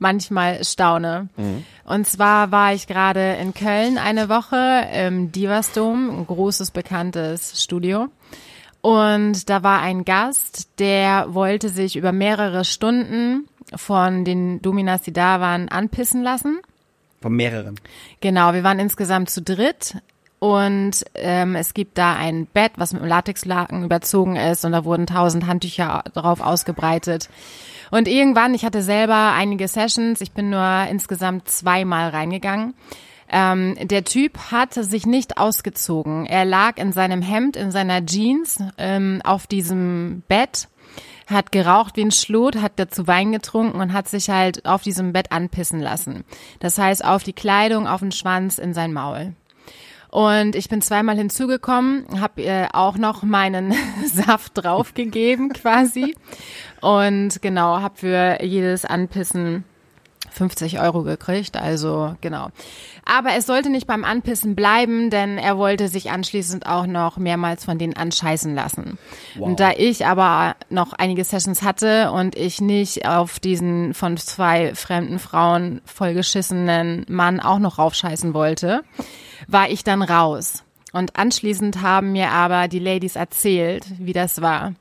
manchmal staune. Und zwar war ich gerade in Köln eine Woche im Divasdom, ein großes, bekanntes Studio. Und da war ein Gast, der wollte sich über mehrere Stunden von den Dominas, die da waren, anpissen lassen. Von mehreren. Genau, wir waren insgesamt zu dritt und ähm, es gibt da ein Bett, was mit einem Latexlaken überzogen ist und da wurden tausend Handtücher drauf ausgebreitet. Und irgendwann, ich hatte selber einige Sessions, ich bin nur insgesamt zweimal reingegangen. Ähm, der Typ hatte sich nicht ausgezogen. Er lag in seinem Hemd, in seiner Jeans ähm, auf diesem Bett hat geraucht wie ein Schlot, hat dazu Wein getrunken und hat sich halt auf diesem Bett anpissen lassen. Das heißt, auf die Kleidung, auf den Schwanz, in sein Maul. Und ich bin zweimal hinzugekommen, habe äh, auch noch meinen Saft draufgegeben quasi. Und genau, habe für jedes Anpissen 50 Euro gekriegt, also genau. Aber es sollte nicht beim Anpissen bleiben, denn er wollte sich anschließend auch noch mehrmals von denen anscheißen lassen. Und da ich aber noch einige Sessions hatte und ich nicht auf diesen von zwei fremden Frauen vollgeschissenen Mann auch noch raufscheißen wollte, war ich dann raus. Und anschließend haben mir aber die Ladies erzählt, wie das war.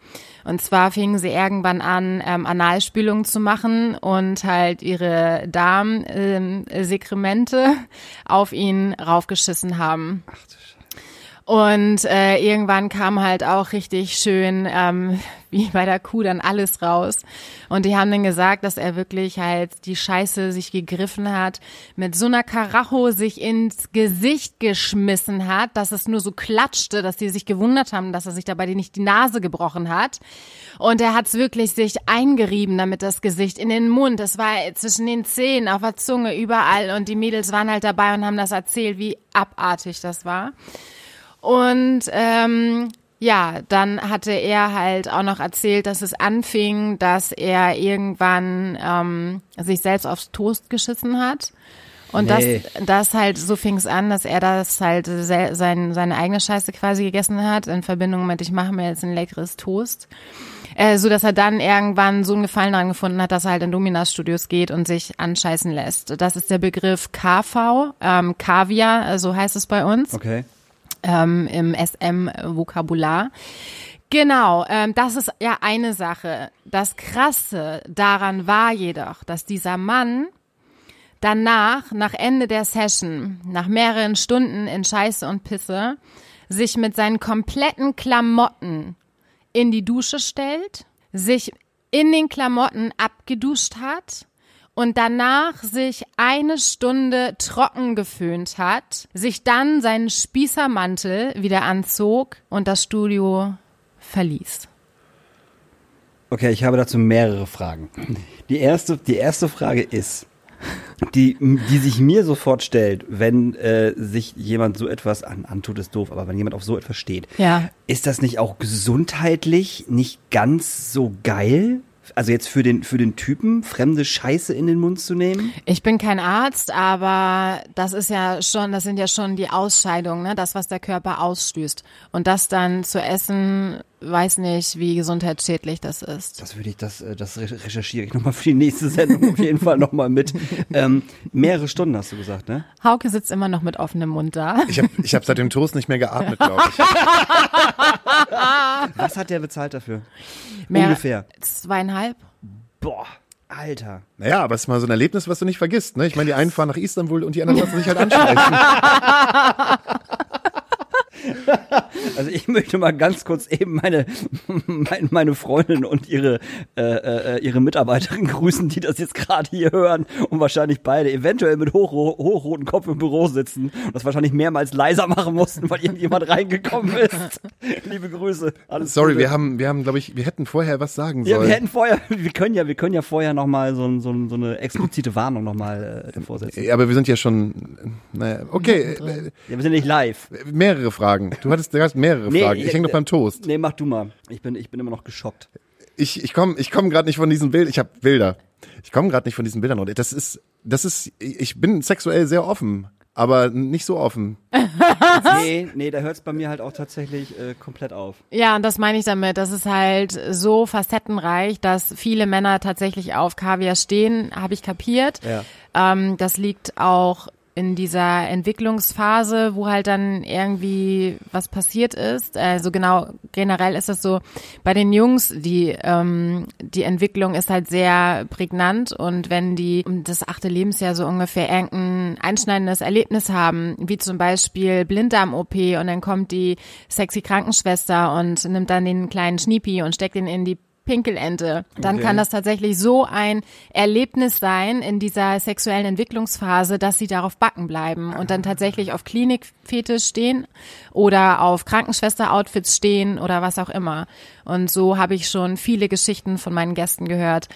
Und zwar fingen sie irgendwann an, ähm, Analspülungen zu machen und halt ihre Darmsekremente auf ihn raufgeschissen haben. Und äh, irgendwann kam halt auch richtig schön, ähm, wie bei der Kuh, dann alles raus. Und die haben dann gesagt, dass er wirklich halt die Scheiße sich gegriffen hat, mit so einer Karacho sich ins Gesicht geschmissen hat, dass es nur so klatschte, dass die sich gewundert haben, dass er sich dabei nicht die Nase gebrochen hat. Und er hat's wirklich sich eingerieben, damit das Gesicht in den Mund. Es war zwischen den Zähnen, auf der Zunge, überall. Und die Mädels waren halt dabei und haben das erzählt, wie abartig das war. Und ähm, ja, dann hatte er halt auch noch erzählt, dass es anfing, dass er irgendwann ähm, sich selbst aufs Toast geschissen hat. Und Nee. das, das halt, so fing es an, dass er das halt se sein, seine eigene Scheiße quasi gegessen hat, in Verbindung mit, ich mache mir jetzt ein leckeres Toast. Äh, so dass er dann irgendwann so einen Gefallen daran gefunden hat, dass er halt in Dominas Studios geht und sich anscheißen lässt. Das ist der Begriff KV, ähm, Kaviar, äh, so heißt es bei uns Okay. Ähm, im SM-Vokabular. Genau, ähm, das ist ja eine Sache. Das Krasse daran war jedoch, dass dieser Mann danach, nach Ende der Session, nach mehreren Stunden in Scheiße und Pisse, sich mit seinen kompletten Klamotten in die Dusche stellt, sich in den Klamotten abgeduscht hat und danach sich eine Stunde trocken geföhnt hat, sich dann seinen Spießermantel wieder anzog und das Studio verließ. Okay, ich habe dazu mehrere Fragen. Die erste, die erste Frage ist, die, die sich mir sofort stellt, wenn äh, sich jemand so etwas an, antut, ist doof, aber wenn jemand auf so etwas steht, Ja. ist das nicht auch gesundheitlich nicht ganz so geil? Also jetzt für den, für den Typen, fremde Scheiße in den Mund zu nehmen? Ich bin kein Arzt, aber das ist ja schon, das sind ja schon die Ausscheidungen, ne? das, was der Körper ausstößt. Und das dann zu essen, weiß nicht, wie gesundheitsschädlich das ist. Das würde ich, das, äh, das re- recherchiere ich nochmal für die nächste Sendung auf jeden Fall nochmal mit. Ähm, mehrere Stunden hast du gesagt, ne? Hauke sitzt immer noch mit offenem Mund da. Ich habe ich hab seit dem Toast nicht mehr geatmet, glaube ich. Was hat der bezahlt dafür? Mehr- Ungefähr. Zweieinhalb. Boah. Alter. Naja, aber es ist mal so ein Erlebnis, was du nicht vergisst. Ne? Ich meine, die einen fahren nach Istanbul und die anderen lassen sich halt ansprechen. Also ich möchte mal ganz kurz eben meine, meine, meine Freundin und ihre, äh, äh, ihre Mitarbeiterin grüßen, die das jetzt gerade hier hören und wahrscheinlich beide eventuell mit hoch, hochrotem Kopf im Büro sitzen und das wahrscheinlich mehrmals leiser machen mussten, weil irgendjemand reingekommen ist. Liebe Grüße. Alles Sorry, Gute. wir haben, wir haben, glaube ich, wir hätten vorher was sagen Ja, sollen. wir hätten vorher, wir können ja, wir können ja vorher noch mal so, so, so eine explizite Warnung noch mal äh, davor setzen. Ja, aber wir sind ja schon, naja, okay, äh, Ja, wir sind nicht live. mehrere Fragen. Du hattest, du hast mehrere Fragen. Ich hänge noch beim Toast. Nee, mach du mal. Ich bin, ich bin immer noch geschockt. Ich, ich komme ich komm gerade nicht von diesen Bildern. Ich habe Bilder. Ich komme gerade nicht von diesen Bildern. Das ist, das ist, ich bin sexuell sehr offen, aber nicht so offen. Nee, nee, da hört es bei mir halt auch tatsächlich äh, komplett auf. Ja, und das meine ich damit. Das ist halt so facettenreich, dass viele Männer tatsächlich auf Kaviar stehen, habe ich kapiert. Ja. Ähm, das liegt auch in dieser Entwicklungsphase, wo halt dann irgendwie was passiert ist. Also genau, generell ist das so, bei den Jungs, die, ähm, die Entwicklung ist halt sehr prägnant und wenn die um das achte Lebensjahr so ungefähr irgendein einschneidendes Erlebnis haben, wie zum Beispiel Blinddarm-OP und dann kommt die sexy Krankenschwester und nimmt dann den kleinen Schniepi und steckt ihn in die Pinkelente, dann kann das tatsächlich so ein Erlebnis sein in dieser sexuellen Entwicklungsphase, dass sie darauf backen bleiben und dann tatsächlich auf Klinikfetisch stehen oder auf Krankenschwester-Outfits stehen oder was auch immer. Und so habe ich schon viele Geschichten von meinen Gästen gehört,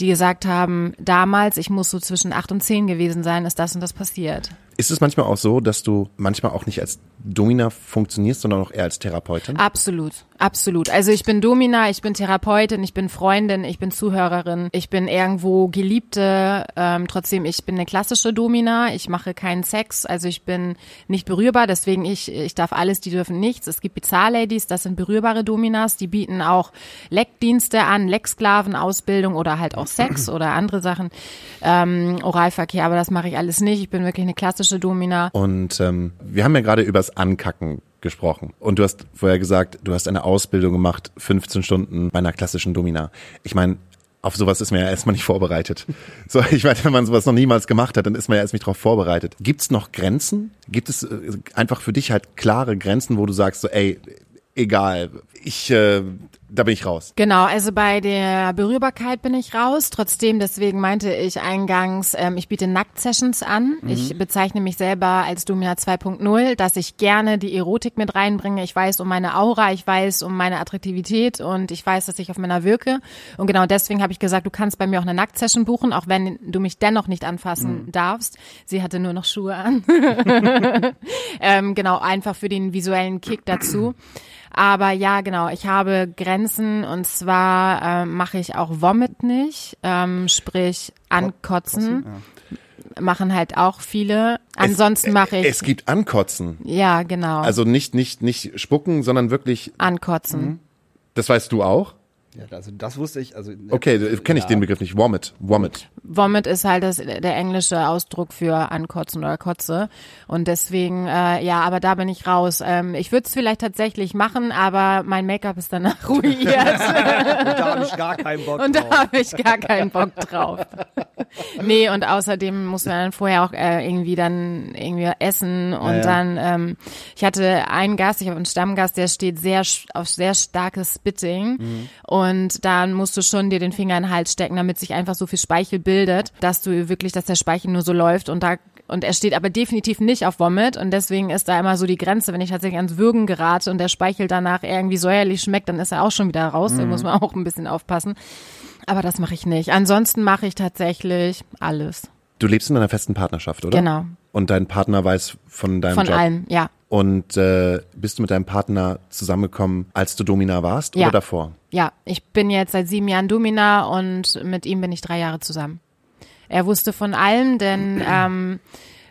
die gesagt haben, damals, ich muss so zwischen acht und zehn gewesen sein, ist das und das passiert. Ist es manchmal auch so, dass du manchmal auch nicht als Domina funktionierst, sondern auch eher als Therapeutin? Absolut, absolut. Also ich bin Domina, ich bin Therapeutin, ich bin Freundin, ich bin Zuhörerin, ich bin irgendwo Geliebte. Ähm, trotzdem, ich bin eine klassische Domina. Ich mache keinen Sex, also ich bin nicht berührbar. Deswegen ich, ich darf alles, die dürfen nichts. Es gibt Bizarre-Ladies, das sind berührbare Dominas. Die bieten auch Leckdienste an, Lecksklavenausbildung oder halt auch Sex oder andere Sachen, ähm, Oralverkehr. Aber das mache ich alles nicht. Ich bin wirklich eine klassische Domina. Und ähm, wir haben ja gerade übers Ankacken gesprochen. Und du hast vorher gesagt, du hast eine Ausbildung gemacht, 15 Stunden bei einer klassischen Domina. Ich meine, auf sowas ist man ja erstmal nicht vorbereitet. So, ich meine, wenn man sowas noch niemals gemacht hat, dann ist man ja erst nicht darauf vorbereitet. Gibt es noch Grenzen? Gibt es äh, einfach für dich halt klare Grenzen, wo du sagst, so, ey, egal, ich, äh, da bin ich raus. Genau, also bei der Berührbarkeit bin ich raus. Trotzdem, deswegen meinte ich eingangs, ähm, ich biete Nackt-Sessions an. Ich bezeichne mich selber als Domina 2.0, dass ich gerne die Erotik mit reinbringe. Ich weiß um meine Aura, ich weiß um meine Attraktivität und ich weiß, dass ich auf Männer wirke. Und genau deswegen habe ich gesagt, du kannst bei mir auch eine Nackt-Session buchen, auch wenn du mich dennoch nicht anfassen darfst. Sie hatte nur noch Schuhe an. ähm, genau, einfach für den visuellen Kick dazu. Aber ja, genau, ich habe Grenzen und zwar ähm, mache ich auch Vomit nicht, ähm, sprich ankotzen. Machen halt auch viele. Ansonsten mache ich, Es gibt Ankotzen. ja, genau, Also nicht, nicht, nicht spucken, sondern wirklich, ankotzen. das weißt du auch? Ja, also das wusste ich. Also Okay, kenne ich den Begriff nicht. Vomit. Vomit. Vomit ist halt das, der englische Ausdruck für ankotzen oder Kotze. Und deswegen, äh, ja, aber da bin ich raus. Ähm, ich würde es vielleicht tatsächlich machen, aber mein Make-up ist danach ruiniert. da habe ich gar keinen Bock Und da drauf. habe ich gar keinen Bock drauf. Nee, und außerdem muss man dann vorher auch äh, irgendwie dann irgendwie essen und Ja, ja. dann, ähm, ich hatte einen Gast, ich habe einen Stammgast, der steht sehr auf sehr starkes Spitting Mhm. und dann musst du schon dir den Finger in den Hals stecken, damit sich einfach so viel Speichel bildet, dass du wirklich, dass der Speichel nur so läuft und da und er steht aber definitiv nicht auf Vomit und deswegen ist da immer so die Grenze, wenn ich tatsächlich ans Würgen gerate und der Speichel danach irgendwie säuerlich schmeckt, dann ist er auch schon wieder raus, Mhm. da muss man auch ein bisschen aufpassen. Aber das mache ich nicht. Ansonsten mache ich tatsächlich alles. Du lebst in einer festen Partnerschaft, oder? Genau. Und dein Partner weiß von deinem Von Job. allem, ja. Und äh, bist du mit deinem Partner zusammengekommen, als du Domina warst Ja. oder davor? Ja, ich bin jetzt seit sieben Jahren Domina und mit ihm bin ich drei Jahre zusammen. Er wusste von allem, denn ähm,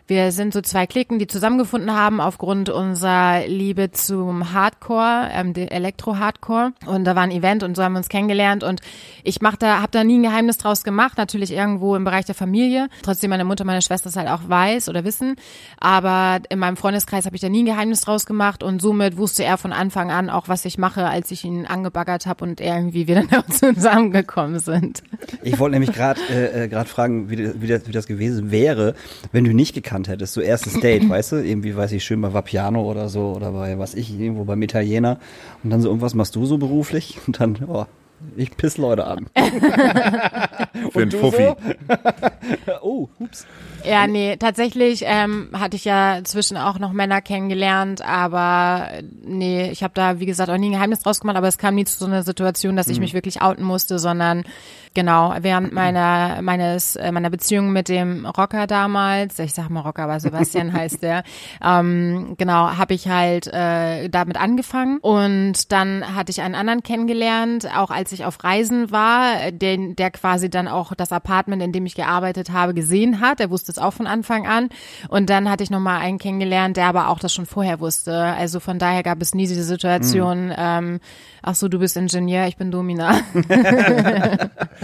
Wir sind so zwei Klicken, die zusammengefunden haben aufgrund unserer Liebe zum Hardcore, ähm, Elektro-Hardcore. Und da war ein Event und so haben wir uns kennengelernt. Und ich mach da, habe da nie ein Geheimnis draus gemacht. Natürlich irgendwo im Bereich der Familie. Trotzdem meine Mutter, meine Schwester es halt auch weiß oder wissen. Aber in meinem Freundeskreis habe ich da nie ein Geheimnis draus gemacht. Und somit wusste er von Anfang an auch, was ich mache, als ich ihn angebaggert habe und irgendwie wir dann auch zusammengekommen sind. Ich wollte nämlich gerade äh, äh, gerade fragen, wie, wie, das, wie das gewesen wäre, wenn du nicht gekannt hättest. So erstes Date, weißt du? Irgendwie, weiß ich, schön bei Vapiano oder so oder bei, was ich, irgendwo beim Italiener. Und dann so, irgendwas machst du so beruflich? Und dann, oh, ich piss Leute an. Für einen Fuffi. so? oh, ups. Ja, nee, tatsächlich ähm, hatte ich ja zwischen auch noch Männer kennengelernt, aber nee, ich habe da, wie gesagt, auch nie ein Geheimnis draus gemacht, aber es kam nie zu so einer Situation, dass ich mich wirklich outen musste, sondern genau, während meiner meines äh, meiner Beziehung mit dem Rocker damals, ich sag mal Rocker, aber Sebastian heißt der, ähm, genau, habe ich halt äh, damit angefangen und dann hatte ich einen anderen kennengelernt, auch als ich auf Reisen war, den der quasi dann auch das Apartment, in dem ich gearbeitet habe, gesehen hat. Er wusste es auch von Anfang an und dann hatte ich noch mal einen kennengelernt, der aber auch das schon vorher wusste. Also von daher gab es nie diese Situation. Ähm, ach so, du bist Ingenieur, ich bin Domina.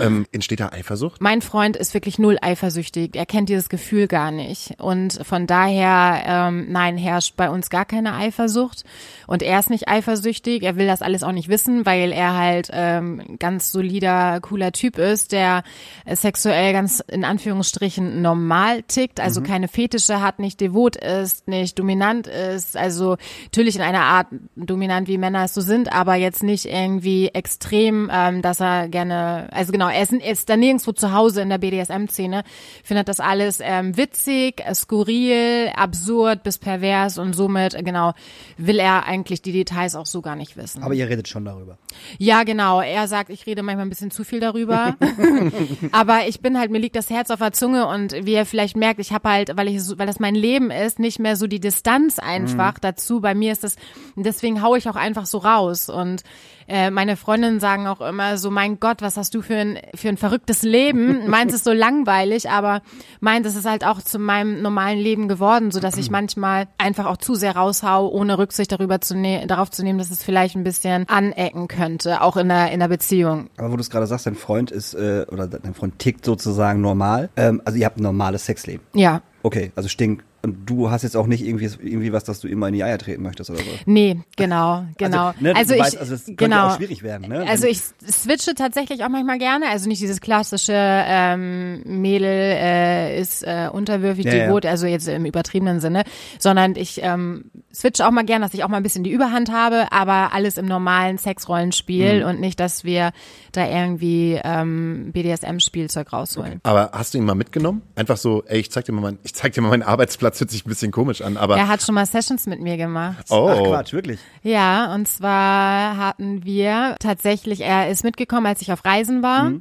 Ähm, entsteht da Eifersucht? Mein Freund ist wirklich null eifersüchtig. Er kennt dieses Gefühl gar nicht. Und von daher, ähm, nein, herrscht bei uns gar keine Eifersucht. Und er ist nicht eifersüchtig. Er will das alles auch nicht wissen, weil er halt ähm, ganz solider, cooler Typ ist, der sexuell ganz in Anführungsstrichen normal tickt, also keine Fetische hat, nicht devot ist, nicht dominant ist. Also natürlich in einer Art dominant, wie Männer es so sind, aber jetzt nicht irgendwie extrem, ähm, dass er gerne, also genau, er ist, ist da nirgendwo zu Hause in der BDSM-Szene, findet das alles ähm, witzig, äh, skurril, absurd bis pervers und somit, genau, will er eigentlich die Details auch so gar nicht wissen. Aber ihr redet schon darüber. Ja, genau. Er sagt, ich rede manchmal ein bisschen zu viel darüber. Aber ich bin halt, mir liegt das Herz auf der Zunge und wie ihr vielleicht merkt, ich habe halt, weil ich weil das mein Leben ist, nicht mehr so die Distanz einfach dazu. Bei mir ist das, deswegen hau ich auch einfach so raus. Und äh, meine Freundinnen sagen auch immer so, mein Gott, was hast du für ein, für ein verrücktes Leben? Meins ist so langweilig, aber meint, es ist halt auch zu meinem normalen Leben geworden, so dass ich manchmal einfach auch zu sehr raushau, ohne Rücksicht darüber zu ne darauf zu nehmen, dass es vielleicht ein bisschen anecken könnte, auch in der, in der Beziehung. Aber wo du es gerade sagst, dein Freund ist, äh, oder dein Freund tickt sozusagen normal. Ähm, also ihr habt ein normales Sexleben. Ja. Okay, also stinkt. Und du hast jetzt auch nicht irgendwie, irgendwie was, dass du immer in die Eier treten möchtest oder so. Nee, genau, genau. Also, ne, also du ich, weißt, also es könnte genau. auch schwierig werden, ne? Also ich switche tatsächlich auch manchmal gerne, also nicht dieses klassische ähm, Mädel äh, ist äh, unterwürfig, Ja, ja. devot, also jetzt im übertriebenen Sinne, sondern ich ähm, switche auch mal gerne, dass ich auch mal ein bisschen die Überhand habe, aber alles im normalen Sexrollenspiel Mhm. und nicht, dass wir da irgendwie ähm, BDSM-Spielzeug rausholen. Aber hast du ihn mal mitgenommen? Einfach so, ey, ich zeig dir mal mein, ich zeig dir mal meinen Arbeitsplatz, hört sich ein bisschen komisch an, aber Er hat schon mal Sessions mit mir gemacht. oh, Ach Quatsch, wirklich. Ja, und zwar hatten wir tatsächlich, er ist mitgekommen, als ich auf Reisen war.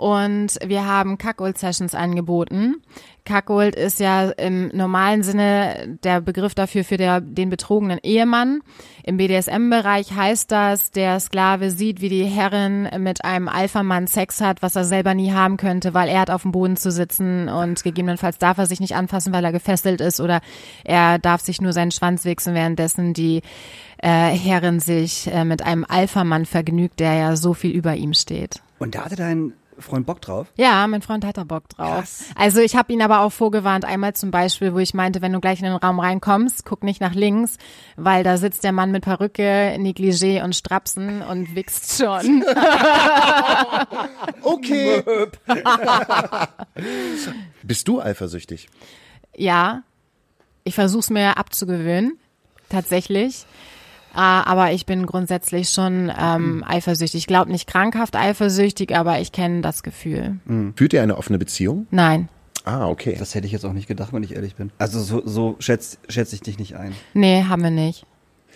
Und wir haben Cuckold-Sessions angeboten. Cuckold ist ja im normalen Sinne der Begriff dafür für der, den betrogenen Ehemann. Im BDSM-Bereich heißt das, der Sklave sieht, wie die Herrin mit einem Alpha-Mann Sex hat, was er selber nie haben könnte, weil er hat auf dem Boden zu sitzen und gegebenenfalls darf er sich nicht anfassen, weil er gefesselt ist oder er darf sich nur seinen Schwanz wichsen, währenddessen die äh, Herrin sich äh, mit einem Alpha-Mann vergnügt, der ja so viel über ihm steht. Und da hatte dein Freund Bock drauf? Ja, mein Freund hat da Bock drauf. Krass. Also ich habe ihn aber auch vorgewarnt, einmal zum Beispiel, wo ich meinte, wenn du gleich in den Raum reinkommst, guck nicht nach links, weil da sitzt der Mann mit Perücke, Negligé und Strapsen und wichst schon. okay. Bist du eifersüchtig? ja, ich versuch's mir abzugewöhnen, tatsächlich. Äh, aber ich bin grundsätzlich schon ähm, eifersüchtig. Ich glaube nicht krankhaft eifersüchtig, aber ich kenne das Gefühl. Führt ihr eine offene Beziehung? Nein. Ah, okay. Das hätte ich jetzt auch nicht gedacht, wenn ich ehrlich bin. Also so, so schätze schätz ich dich nicht ein. Nee, haben wir nicht.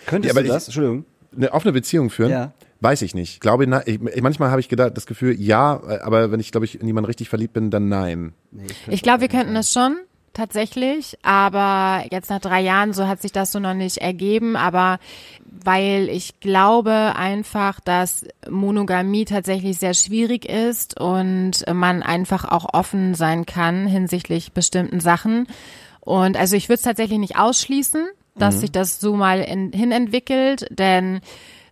Könntest Ja, aber du ich- das? Entschuldigung. Eine offene Beziehung führen? Ja. Weiß ich nicht. Glaube, na, ich, manchmal habe ich gedacht, das Gefühl, ja, aber wenn ich, glaube ich, in jemanden richtig verliebt bin, dann nein. Nee, Ich glaube, wir könnten das schon, tatsächlich. Aber jetzt nach drei Jahren, so hat sich das so noch nicht ergeben. Aber weil ich glaube einfach, dass Monogamie tatsächlich sehr schwierig ist und man einfach auch offen sein kann hinsichtlich bestimmten Sachen. Und also ich würde es tatsächlich nicht ausschließen, dass sich das so mal in, hin entwickelt, denn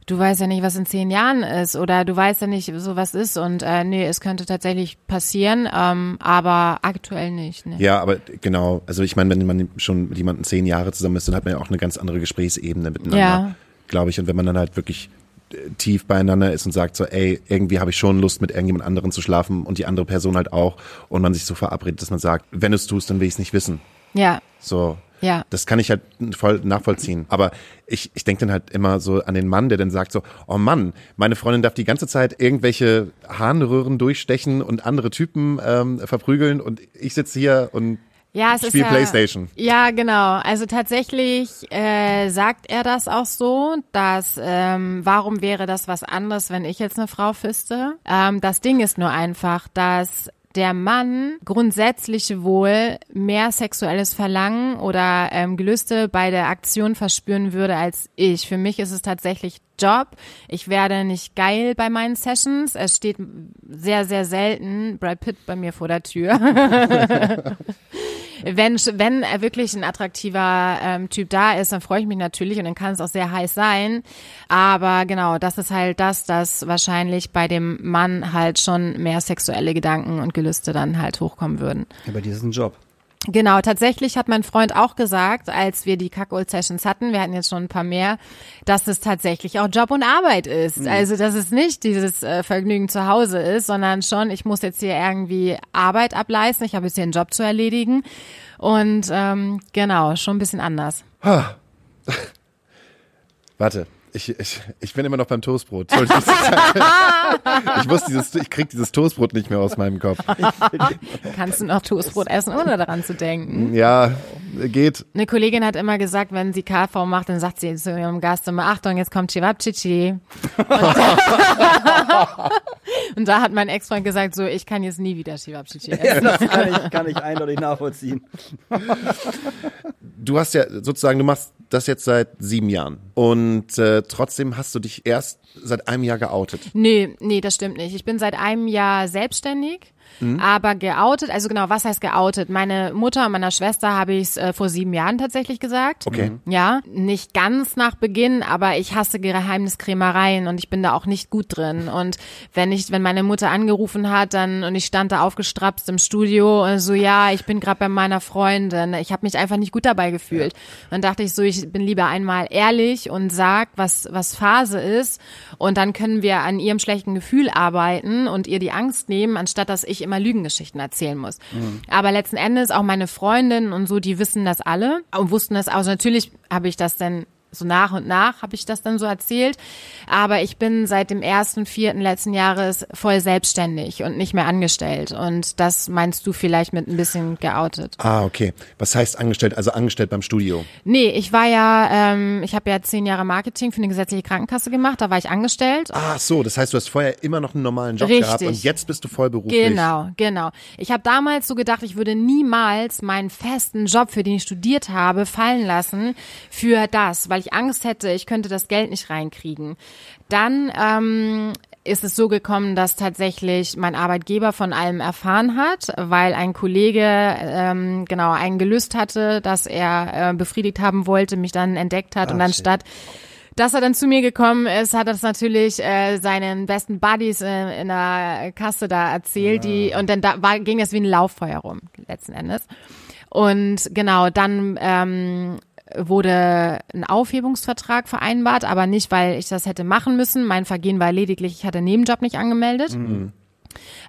du weißt ja nicht, was in zehn Jahren ist oder du weißt ja nicht, so was ist und äh, nee, es könnte tatsächlich passieren, ähm, aber aktuell nicht. Nee. Ja, aber genau, also ich meine, wenn man schon mit jemandem zehn Jahre zusammen ist, dann hat man ja auch eine ganz andere Gesprächsebene miteinander, Ja. glaube ich. Und wenn man dann halt wirklich äh, tief beieinander ist und sagt so, ey, irgendwie habe ich schon Lust, mit irgendjemand anderen zu schlafen und die andere Person halt auch und man sich so verabredet, dass man sagt, wenn du es tust, dann will ich es nicht wissen. Ja, So. Ja. Das kann ich halt voll nachvollziehen. Aber ich, ich denke dann halt immer so an den Mann, der dann sagt so, oh Mann, meine Freundin darf die ganze Zeit irgendwelche Harnröhren durchstechen und andere Typen ähm, verprügeln und ich sitze hier und Ja, es ist spiele ja, Playstation. Ja, genau. Also tatsächlich äh, sagt er das auch so, dass ähm, warum wäre das was anderes, wenn ich jetzt eine Frau fiste? Ähm, das Ding ist nur einfach, dass der Mann grundsätzlich wohl mehr sexuelles Verlangen oder ähm, Gelüste bei der Aktion verspüren würde als ich. Für mich ist es tatsächlich Job. Ich werde nicht geil bei meinen Sessions. Es steht sehr, sehr selten Brad Pitt bei mir vor der Tür. wenn, wenn er wirklich ein attraktiver ähm, Typ da ist, dann freue ich mich natürlich und dann kann es auch sehr heiß sein. Aber genau, das ist halt das, dass wahrscheinlich bei dem Mann halt schon mehr sexuelle Gedanken und Gelüste dann halt hochkommen würden. Dir ist ein Job. Genau, tatsächlich hat mein Freund auch gesagt, als wir die Kackold-Sessions hatten, wir hatten jetzt schon ein paar mehr, dass es tatsächlich auch Job und Arbeit ist. Also, dass es nicht dieses äh, Vergnügen zu Hause ist, sondern schon, ich muss jetzt hier irgendwie Arbeit ableisten, ich habe jetzt hier einen Job zu erledigen. Und ähm, genau, schon ein bisschen anders. Warte, ich, ich, ich bin immer noch beim Toastbrot. Ich wusste dieses, ich krieg dieses Toastbrot nicht mehr aus meinem Kopf. Kannst du noch Toastbrot essen, ohne daran zu denken? Ja, geht. Eine Kollegin hat immer gesagt, wenn sie KV macht, dann sagt sie zu ihrem Gast immer, Achtung, jetzt kommt Chivapchichi. Und, und da hat mein Ex-Freund gesagt, so, ich kann jetzt nie wieder Chivapchichi essen. Das kann ich, kann ich eindeutig nachvollziehen. Du hast ja sozusagen, du machst das jetzt seit sieben Jahren und äh, trotzdem hast du dich erst seit einem Jahr geoutet. Nee, nee, das stimmt nicht. Ich bin seit einem Jahr selbstständig. Mhm. Aber geoutet, also genau, was heißt geoutet? Meine Mutter und meiner Schwester habe ich es äh, vor sieben Jahren tatsächlich gesagt. Okay. Ja, nicht ganz nach Beginn, aber ich hasse Geheimniskrämereien und ich bin da auch nicht gut drin. Und wenn ich, wenn meine Mutter angerufen hat, dann und ich stand da aufgestrapst im Studio und so, ja, ich bin gerade bei meiner Freundin. Ich habe mich einfach nicht gut dabei gefühlt. Dann dachte ich so, ich bin lieber einmal ehrlich und sag, was was Phase ist und dann können wir an ihrem schlechten Gefühl arbeiten und ihr die Angst nehmen, anstatt dass ich immer Lügengeschichten erzählen muss. Aber letzten Endes auch meine Freundinnen und so, die wissen das alle und wussten das auch. Also natürlich habe ich das dann so nach und nach habe ich das dann so erzählt. Aber ich bin seit dem ersten, vierten letzten Jahres voll selbstständig und nicht mehr angestellt. Und das meinst du vielleicht mit ein bisschen geoutet. Ah, okay. Was heißt angestellt? Also angestellt beim Studio. Nee, ich war ja, ähm, ich habe ja zehn Jahre Marketing für eine gesetzliche Krankenkasse gemacht, da war ich angestellt. Ach so, das heißt, du hast vorher immer noch einen normalen Job Richtig. gehabt und jetzt bist du voll beruflich. Genau, genau. Ich habe damals so gedacht, ich würde niemals meinen festen Job, für den ich studiert habe, fallen lassen für das, weil ich Angst hätte, ich könnte das Geld nicht reinkriegen. Dann ähm, ist es so gekommen, dass tatsächlich mein Arbeitgeber von allem erfahren hat, weil ein Kollege ähm, genau ein Gelüst hatte, dass er äh, befriedigt haben wollte, mich dann entdeckt hat und dann statt dass er dann zu mir gekommen ist, hat er das natürlich äh, seinen besten Buddies äh, in der Kasse da erzählt, die und dann da war, ging das wie ein Lauffeuer rum letzten Endes. Und genau, dann ähm, wurde ein Aufhebungsvertrag vereinbart, aber nicht, weil ich das hätte machen müssen. Mein Vergehen war lediglich, ich hatte einen Nebenjob nicht angemeldet.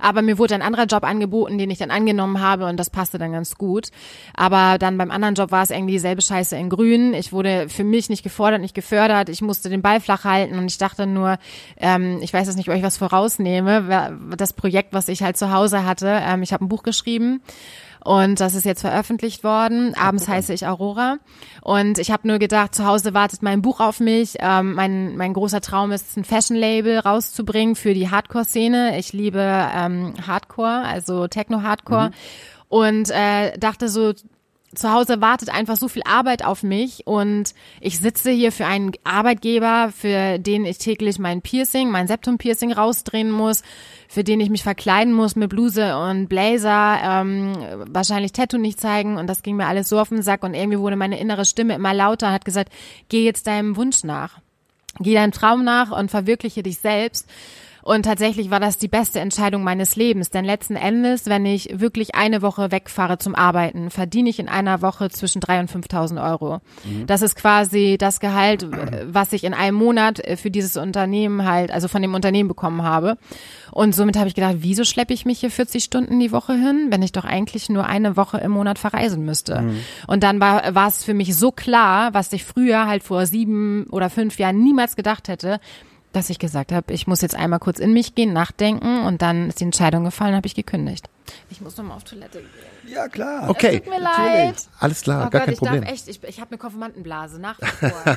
Aber mir wurde ein anderer Job angeboten, den ich dann angenommen habe und das passte dann ganz gut. Aber dann beim anderen Job war es irgendwie dieselbe Scheiße in Grün. Ich wurde für mich nicht gefordert, nicht gefördert. Ich musste den Ball flach halten und ich dachte nur, ähm, ich weiß jetzt nicht, ob ich was vorausnehme. Das Projekt, was ich halt zu Hause hatte, ähm, ich habe ein Buch geschrieben und das ist jetzt veröffentlicht worden. Abends heiße ich Aurora. Und ich habe nur gedacht, zu Hause wartet mein Buch auf mich. Ähm, mein, mein großer Traum ist, ein Fashion-Label rauszubringen für die Hardcore-Szene. Ich liebe ähm, Hardcore, also Techno-Hardcore. Und äh, dachte so, zu Hause wartet einfach so viel Arbeit auf mich und ich sitze hier für einen Arbeitgeber, für den ich täglich mein Piercing, mein Septum-Piercing rausdrehen muss, für den ich mich verkleiden muss mit Bluse und Blazer, ähm, wahrscheinlich Tattoo nicht zeigen und das ging mir alles so auf den Sack und irgendwie wurde meine innere Stimme immer lauter und hat gesagt, geh jetzt deinem Wunsch nach. Geh deinem Traum nach und verwirkliche dich selbst. Und tatsächlich war das die beste Entscheidung meines Lebens. Denn letzten Endes, wenn ich wirklich eine Woche wegfahre zum Arbeiten, verdiene ich in einer Woche zwischen 3.000 und 5.000 Euro. Mhm. Das ist quasi das Gehalt, was ich in einem Monat für dieses Unternehmen halt, also von dem Unternehmen bekommen habe. Und somit habe ich gedacht, wieso schleppe ich mich hier 40 Stunden die Woche hin, wenn ich doch eigentlich nur eine Woche im Monat verreisen müsste. Mhm. Und dann war, war es für mich so klar, was ich früher halt vor sieben oder fünf Jahren niemals gedacht hätte, dass ich gesagt habe, ich muss jetzt einmal kurz in mich gehen, nachdenken und dann ist die Entscheidung gefallen, habe ich gekündigt. Ich muss nochmal auf Toilette gehen. Ja, klar. Okay. Es tut mir leid. Alles klar, Oh gar Gott, kein ich Problem. darf echt, ich, ich habe eine Konfirmandenblase, nach wie vor.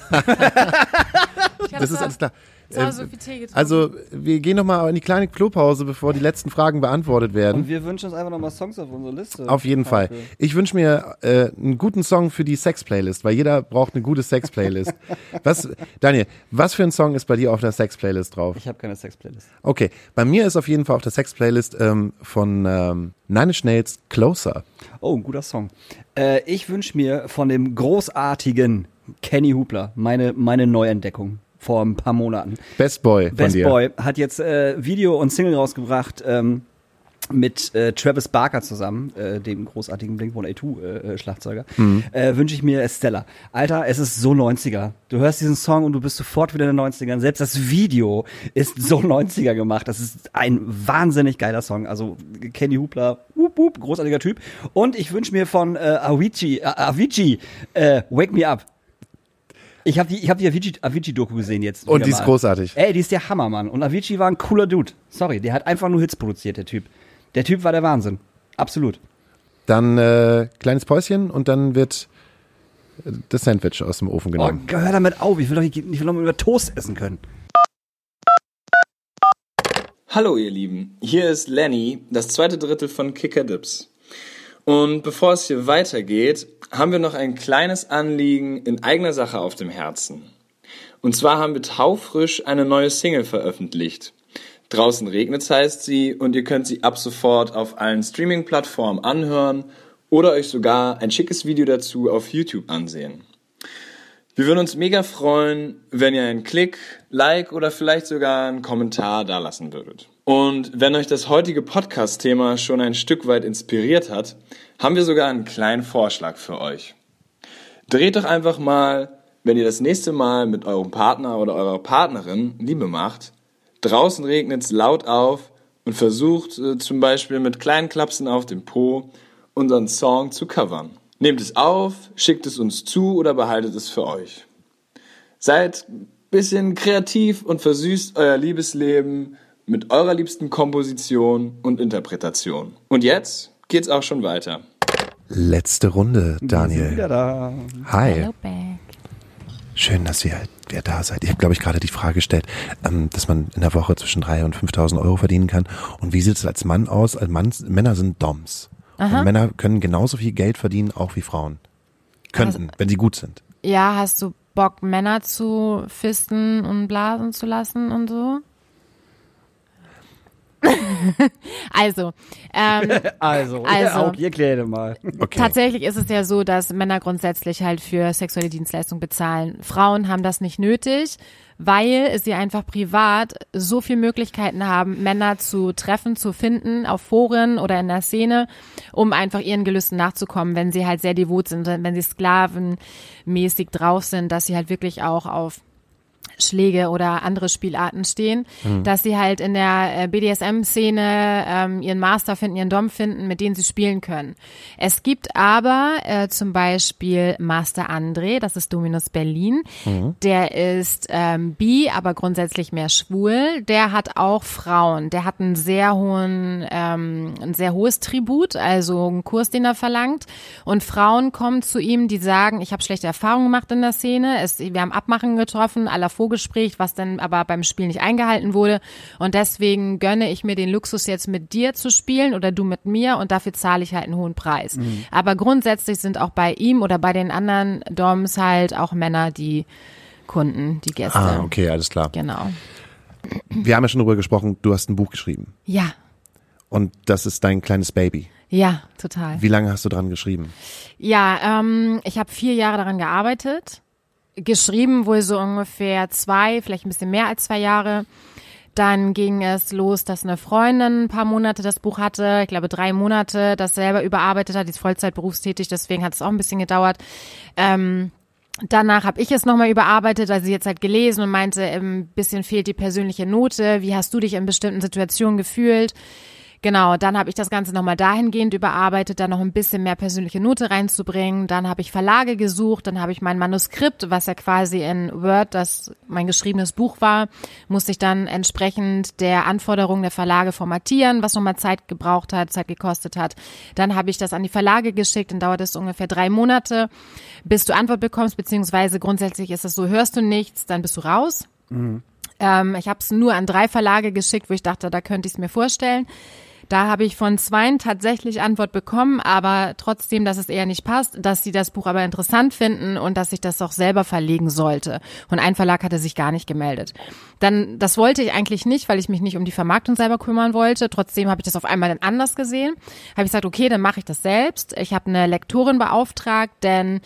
Das ist alles klar. Ähm, so viel Tee getrunken. Also, wir gehen nochmal in die kleine Klopause, bevor die letzten Fragen beantwortet werden. Und wir wünschen uns einfach nochmal Songs auf unsere Liste. Auf jeden Fall. Ich wünsche mir äh, einen guten Song für die Sex-Playlist, weil jeder braucht eine gute Sex-Playlist. was, Daniel, was für ein Song ist bei dir auf der Sex-Playlist drauf? Ich habe keine Sex-Playlist. Okay, bei mir ist auf jeden Fall auf der Sex-Playlist ähm, von ähm, Nine Inch Nails Closer. Oh, ein guter Song. Äh, ich wünsche mir von dem großartigen Kenny Hubler meine, meine Neuentdeckung vor ein paar Monaten. Best Boy von Best dir. Boy hat jetzt äh, Video und Single rausgebracht ähm, mit äh, Travis Barker zusammen, äh, dem großartigen Blink-182 äh, äh. Mhm. Äh, Wünsche ich mir Stella. Alter, es ist so 90er. Du hörst diesen Song und du bist sofort wieder in den 90ern. Selbst das Video ist so 90er gemacht. Das ist ein wahnsinnig geiler Song. Also Kenny Hubler, wup, wup, großartiger Typ. Und ich wünsche mir von äh, Avicii, Avicii Wake Me Up. Ich habe die, ich hab die Avicii- Avicii-Doku gesehen jetzt. Und die ist mal. großartig. Ey, die ist der Hammer, Mann. Und Avicii war ein cooler Dude. Sorry, der hat einfach nur Hits produziert, der Typ. Der Typ war der Wahnsinn. Absolut. Dann äh, kleines Päuschen und dann wird äh, das Sandwich aus dem Ofen Oh, genommen. hör damit auf. Ich will doch, ich will doch mal über Toast essen können. Hallo ihr Lieben, hier ist Lenny, das zweite Drittel von Kicker Dips. Und bevor es hier weitergeht, haben wir noch ein kleines Anliegen in eigener Sache auf dem Herzen. Und zwar haben wir taufrisch eine neue Single veröffentlicht. Draußen regnet's heißt sie und ihr könnt sie ab sofort auf allen Streaming-Plattformen anhören oder euch sogar ein schickes Video dazu auf YouTube ansehen. Wir würden uns mega freuen, wenn ihr einen Klick, Like oder vielleicht sogar einen Kommentar dalassen würdet. Und wenn euch das heutige Podcast-Thema schon ein Stück weit inspiriert hat, haben wir sogar einen kleinen Vorschlag für euch. Dreht doch einfach mal, wenn ihr das nächste Mal mit eurem Partner oder eurer Partnerin Liebe macht, draußen regnet's laut auf und versucht äh, zum Beispiel mit kleinen Klapsen auf dem Po unseren Song zu covern. Nehmt es auf, schickt es uns zu oder behaltet es für euch. Seid ein bisschen kreativ und versüßt euer Liebesleben mit eurer liebsten Komposition und Interpretation. Und jetzt geht's auch schon weiter. Letzte Runde, Wir Daniel. sind wieder da. Hi. Hello back. Schön, dass ihr, ihr da seid. Ich habe, glaube ich, gerade die Frage gestellt, ähm, dass man in der Woche zwischen 3.000 und 5.000 Euro verdienen kann. Und wie sieht es als Mann aus? Als Mann, Männer sind Doms. Und Männer können genauso viel Geld verdienen, auch wie Frauen. Könnten, wenn sie gut sind. Ja, hast du Bock, Männer zu fisten und blasen zu lassen und so? also, ähm, Also, Also. ja, auch ihr klärt mal. Okay. Tatsächlich ist es ja so, dass Männer grundsätzlich halt für sexuelle Dienstleistungen bezahlen. Frauen haben das nicht nötig, weil sie einfach privat so viele Möglichkeiten haben, Männer zu treffen, zu finden, auf Foren oder in der Szene, um einfach ihren Gelüsten nachzukommen, wenn sie halt sehr devot sind, wenn sie sklavenmäßig drauf sind, dass sie halt wirklich auch auf Schläge oder andere Spielarten stehen, dass sie halt in der äh, BDSM-Szene ähm, ihren Master finden, ihren Dom finden, mit denen sie spielen können. Es gibt aber äh, zum Beispiel Master André, das ist Dominus Berlin, der ist ähm, bi, aber grundsätzlich mehr schwul. Der hat auch Frauen, der hat einen sehr hohen, ähm, ein sehr hohes Tribut, also einen Kurs, den er verlangt. Und Frauen kommen zu ihm, die sagen, ich habe schlechte Erfahrungen gemacht in der Szene, es, wir haben Abmachen getroffen, à la K.O.-Gespräch, was dann aber beim Spiel nicht eingehalten wurde. Und deswegen gönne ich mir den Luxus jetzt mit dir zu spielen oder du mit mir und dafür zahle ich halt einen hohen Preis. Aber grundsätzlich sind auch bei ihm oder bei den anderen Doms halt auch Männer die Kunden, die Gäste. Ah, okay, alles klar. Genau. Wir haben ja schon darüber gesprochen, du hast ein Buch geschrieben. Ja, Und das ist dein kleines Baby. ja, total. Wie lange hast du dran geschrieben? Ja, ähm, ich habe vier Jahre daran gearbeitet. Geschrieben wohl so ungefähr zwei, vielleicht ein bisschen mehr als zwei Jahre. Dann ging es los, dass eine Freundin ein paar Monate das Buch hatte, ich glaube drei Monate, das selber überarbeitet hat, die ist Vollzeit berufstätig, deswegen hat es auch ein bisschen gedauert. Ähm, Danach habe ich es nochmal überarbeitet, also jetzt halt gelesen und meinte, ein bisschen fehlt die persönliche Note. Wie hast du dich in bestimmten Situationen gefühlt? Genau, dann habe ich das Ganze nochmal dahingehend überarbeitet, da noch ein bisschen mehr persönliche Note reinzubringen. Dann habe ich Verlage gesucht, dann habe ich mein Manuskript, was ja quasi in Word das mein geschriebenes Buch war, musste ich dann entsprechend der Anforderungen der Verlage formatieren, was nochmal Zeit gebraucht hat, Zeit gekostet hat. Dann habe ich das an die Verlage geschickt, dann dauert es ungefähr drei Monate, bis du Antwort bekommst, beziehungsweise grundsätzlich ist es so, hörst du nichts, dann bist du raus. Ähm, ich habe es nur an drei Verlage geschickt, wo ich dachte, da könnte ich es mir vorstellen. Da habe ich von zweien tatsächlich Antwort bekommen, aber trotzdem, dass es eher nicht passt, dass sie das Buch aber interessant finden und dass ich das auch selber verlegen sollte. Und ein Verlag hatte sich gar nicht gemeldet. Dann, das wollte ich eigentlich nicht, weil ich mich nicht um die Vermarktung selber kümmern wollte. Trotzdem habe ich das auf einmal dann anders gesehen. Habe ich gesagt, okay, dann mache ich das selbst. Ich habe eine Lektorin beauftragt, denn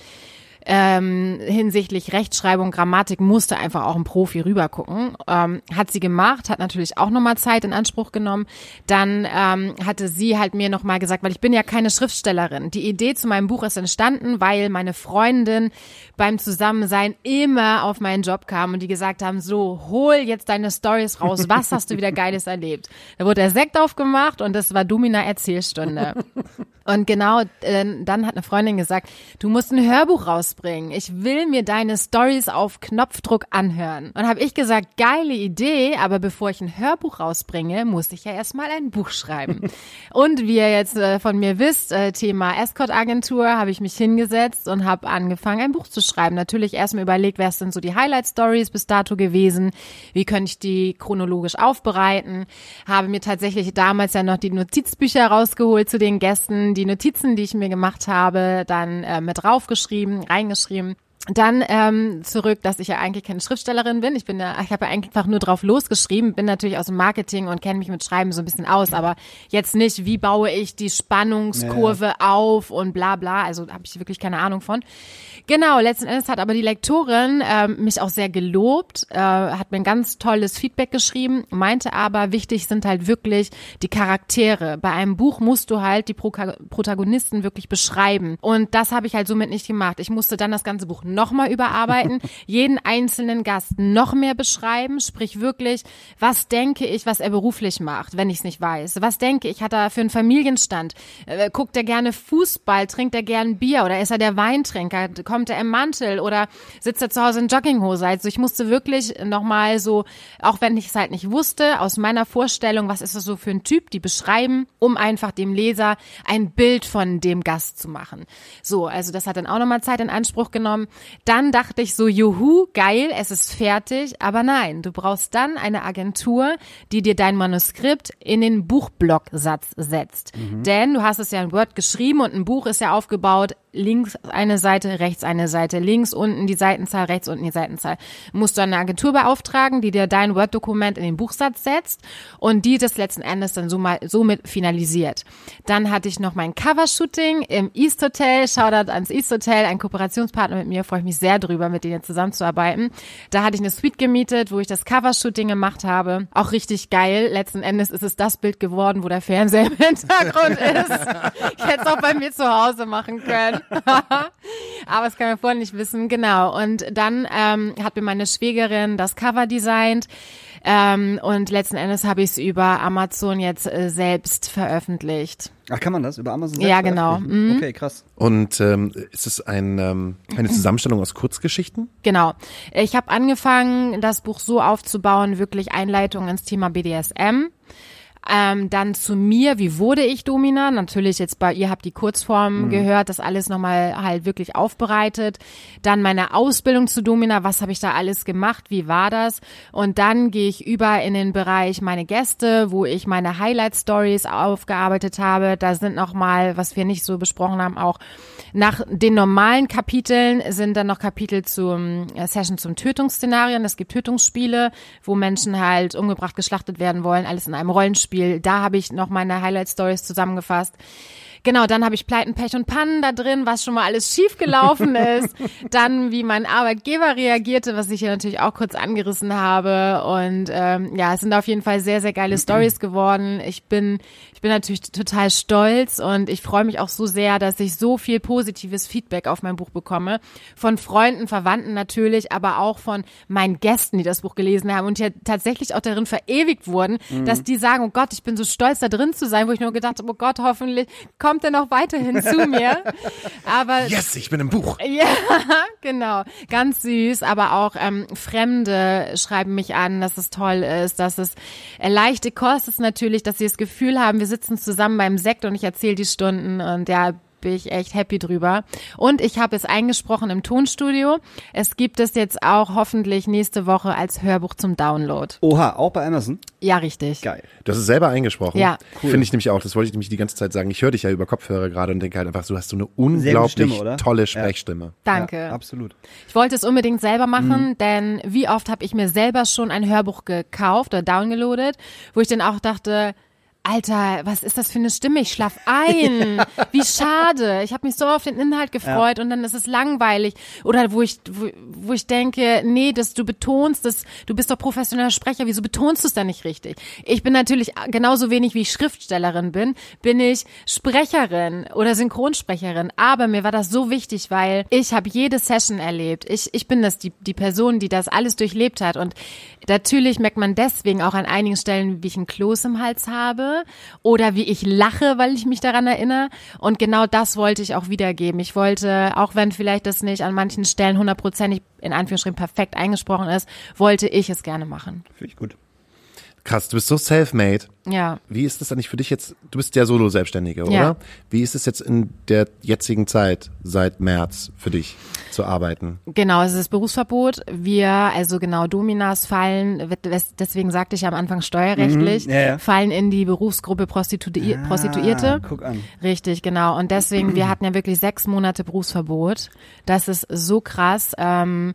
ähm, hinsichtlich Rechtschreibung, Grammatik musste einfach auch ein Profi rübergucken. Ähm, hat sie gemacht, hat natürlich auch nochmal Zeit in Anspruch genommen. Dann ähm, hatte sie halt mir nochmal gesagt, weil ich bin ja keine Schriftstellerin. Die Idee zu meinem Buch ist entstanden, weil meine Freundin beim Zusammensein immer auf meinen Job kam und die gesagt haben, so, hol jetzt deine Stories raus, was hast du wieder Geiles erlebt? Da wurde der Sekt aufgemacht und das war Domina Erzählstunde. Und genau, äh, dann hat eine Freundin gesagt, du musst ein Hörbuch rausbringen. Ich will mir deine Stories auf Knopfdruck anhören. Und habe ich gesagt, geile Idee, aber bevor ich ein Hörbuch rausbringe, muss ich ja erstmal ein Buch schreiben. Und wie ihr jetzt äh, von mir wisst, äh, Thema Escort-Agentur, habe ich mich hingesetzt und habe angefangen, ein Buch zu schreiben. Natürlich erstmal überlegt, wer sind so die Highlight-Stories bis dato gewesen, wie könnte ich die chronologisch aufbereiten, habe mir tatsächlich damals ja noch die Notizbücher rausgeholt zu den Gästen, die Notizen, die ich mir gemacht habe, dann äh, mit draufgeschrieben, reingeschrieben. Dann ähm, zurück, dass ich ja eigentlich keine Schriftstellerin bin. Ich bin ja, ich habe ja einfach nur drauf losgeschrieben, bin natürlich aus dem Marketing und kenne mich mit Schreiben so ein bisschen aus, aber jetzt nicht, wie baue ich die Spannungskurve auf und bla bla. Also habe ich wirklich keine Ahnung von. Genau, letzten Endes hat aber die Lektorin ähm, mich auch sehr gelobt, äh, hat mir ein ganz tolles Feedback geschrieben, meinte aber, wichtig sind halt wirklich die Charaktere. Bei einem Buch musst du halt die Pro Protagonisten wirklich beschreiben. Und das habe ich halt somit nicht gemacht. Ich musste dann das ganze Buch nochmal überarbeiten, jeden einzelnen Gast noch mehr beschreiben, sprich wirklich, was denke ich, was er beruflich macht, wenn ich es nicht weiß. Was denke ich, hat er für einen Familienstand? Äh, guckt er gerne Fußball, trinkt er gern Bier oder ist er der Weintrinker? Kommt er im Mantel oder sitzt er zu Hause in Jogginghose? Also ich musste wirklich nochmal so, auch wenn ich es halt nicht wusste, aus meiner Vorstellung, was ist das so für ein Typ, die beschreiben, um einfach dem Leser ein Bild von dem Gast zu machen. So, also das hat dann auch nochmal Zeit in Anspruch genommen. Dann dachte ich so, juhu, geil, es ist fertig. Aber nein, du brauchst dann eine Agentur, die dir dein Manuskript in den Buchblocksatz setzt. Denn du hast es ja in Word geschrieben und ein Buch ist ja aufgebaut, links eine Seite, rechts eine Seite, links unten die Seitenzahl, rechts unten die Seitenzahl. Musst du eine Agentur beauftragen, die dir dein Word-Dokument in den Buchsatz setzt und die das letzten Endes dann so mal, somit finalisiert. Dann hatte ich noch mein Covershooting im East Hotel, Shoutout ans East Hotel, ein Kooperationspartner mit mir, freue ich mich sehr drüber, mit denen zusammenzuarbeiten. Da hatte ich eine Suite gemietet, wo ich das Covershooting gemacht habe. Auch richtig geil. Letzten Endes ist es das Bild geworden, wo der Fernseher im Hintergrund ist. Ich hätte es auch bei mir zu Hause machen können. Aber das kann man vorher nicht wissen. Genau. Und dann ähm, hat mir meine Schwägerin das Cover designt. Ähm, und letzten Endes habe ich es über Amazon jetzt äh, selbst veröffentlicht. Ach, kann man das über Amazon Ja, selbst genau. veröffentlichen? Okay, krass. Und ähm, ist es ein, ähm, eine Zusammenstellung aus Kurzgeschichten? Genau. Ich habe angefangen, das Buch so aufzubauen, wirklich Einleitung ins Thema BDSM. Ähm, dann zu mir, wie wurde ich Domina? Natürlich jetzt bei ihr habt die Kurzform Mhm. gehört, das alles nochmal halt wirklich aufbereitet. Dann meine Ausbildung zu Domina, was habe ich da alles gemacht, wie war das? Und dann gehe ich über in den Bereich meine Gäste, wo ich meine Highlight Stories aufgearbeitet habe. Da sind nochmal, was wir nicht so besprochen haben, auch nach den normalen Kapiteln sind dann noch Kapitel zum äh, Session zum Tötungsszenarien. Es gibt Tötungsspiele, wo Menschen halt umgebracht, geschlachtet werden wollen, alles in einem Rollenspiel. Da habe ich noch meine Highlight Stories zusammengefasst. Genau, dann habe ich Pleiten, Pech und Pannen da drin, was schon mal alles schiefgelaufen ist. Dann, wie mein Arbeitgeber reagierte, was ich hier natürlich auch kurz angerissen habe. Und ähm, ja, es sind auf jeden Fall sehr, sehr geile Stories geworden. Ich bin, ich bin natürlich total stolz und ich freue mich auch so sehr, dass ich so viel positives Feedback auf mein Buch bekomme. Von Freunden, Verwandten natürlich, aber auch von meinen Gästen, die das Buch gelesen haben und ja tatsächlich auch darin verewigt wurden, dass die sagen, oh Gott, ich bin so stolz da drin zu sein, wo ich nur gedacht habe, oh Gott, hoffentlich kommt er noch weiterhin zu mir. Aber Yes, ich bin im Buch. ja, genau. Ganz süß, aber auch ähm, Fremde schreiben mich an, dass es toll ist, dass es äh, leichte Kost ist natürlich, dass sie das Gefühl haben, wir sitzen zusammen beim Sekt und ich erzähle die Stunden und ja, bin ich echt happy drüber. Und ich habe es eingesprochen im Tonstudio. Es gibt es jetzt auch hoffentlich nächste Woche als Hörbuch zum Download. Oha, auch bei Amazon? Ja, richtig. Geil. Du hast es selber eingesprochen. Ja. Finde ich nämlich auch. Das wollte ich nämlich die ganze Zeit sagen. Ich höre dich ja über Kopfhörer gerade und denke halt einfach, du hast so eine unglaublich Stimme, oder? tolle Sprechstimme. Danke. Ja, absolut. Ich wollte es unbedingt selber Mhm. machen, denn wie oft habe ich mir selber schon ein Hörbuch gekauft oder downgeloadet, wo ich dann auch dachte, Alter, was ist das für eine Stimme? Ich schlaf ein. Wie schade. Ich habe mich so auf den Inhalt gefreut und dann ist es langweilig. Oder wo ich, wo, wo ich denke, nee, dass du betonst, dass du bist doch professioneller Sprecher, wieso betonst du es dann nicht richtig? Ich bin natürlich genauso wenig wie ich Schriftstellerin bin, bin ich Sprecherin oder Synchronsprecherin. Aber mir war das so wichtig, weil ich habe jede Session erlebt. Ich, ich bin das, die, die Person, die das alles durchlebt hat. Und natürlich merkt man deswegen auch an einigen Stellen, wie ich einen Kloß im Hals habe oder wie ich lache, weil ich mich daran erinnere. Und genau das wollte ich auch wiedergeben. Ich wollte, auch wenn vielleicht das nicht an manchen Stellen hundertprozentig in Anführungsstrichen perfekt eingesprochen ist, wollte ich es gerne machen. Finde ich gut. Krass, du bist so self-made. Ja. Wie ist das eigentlich für dich jetzt? Du bist ja Solo-Selbstständige, oder? Ja. Wie ist es jetzt in der jetzigen Zeit seit März für dich zu arbeiten? Genau, es ist Berufsverbot. Wir, also genau, Dominas fallen, deswegen sagte ich ja am Anfang steuerrechtlich, Mhm, ja, ja. fallen in die Berufsgruppe Prostitui Prostituierte. Ah, guck an. Richtig, genau. Und deswegen, wir hatten ja wirklich sechs Monate Berufsverbot. Das ist so krass. Ähm,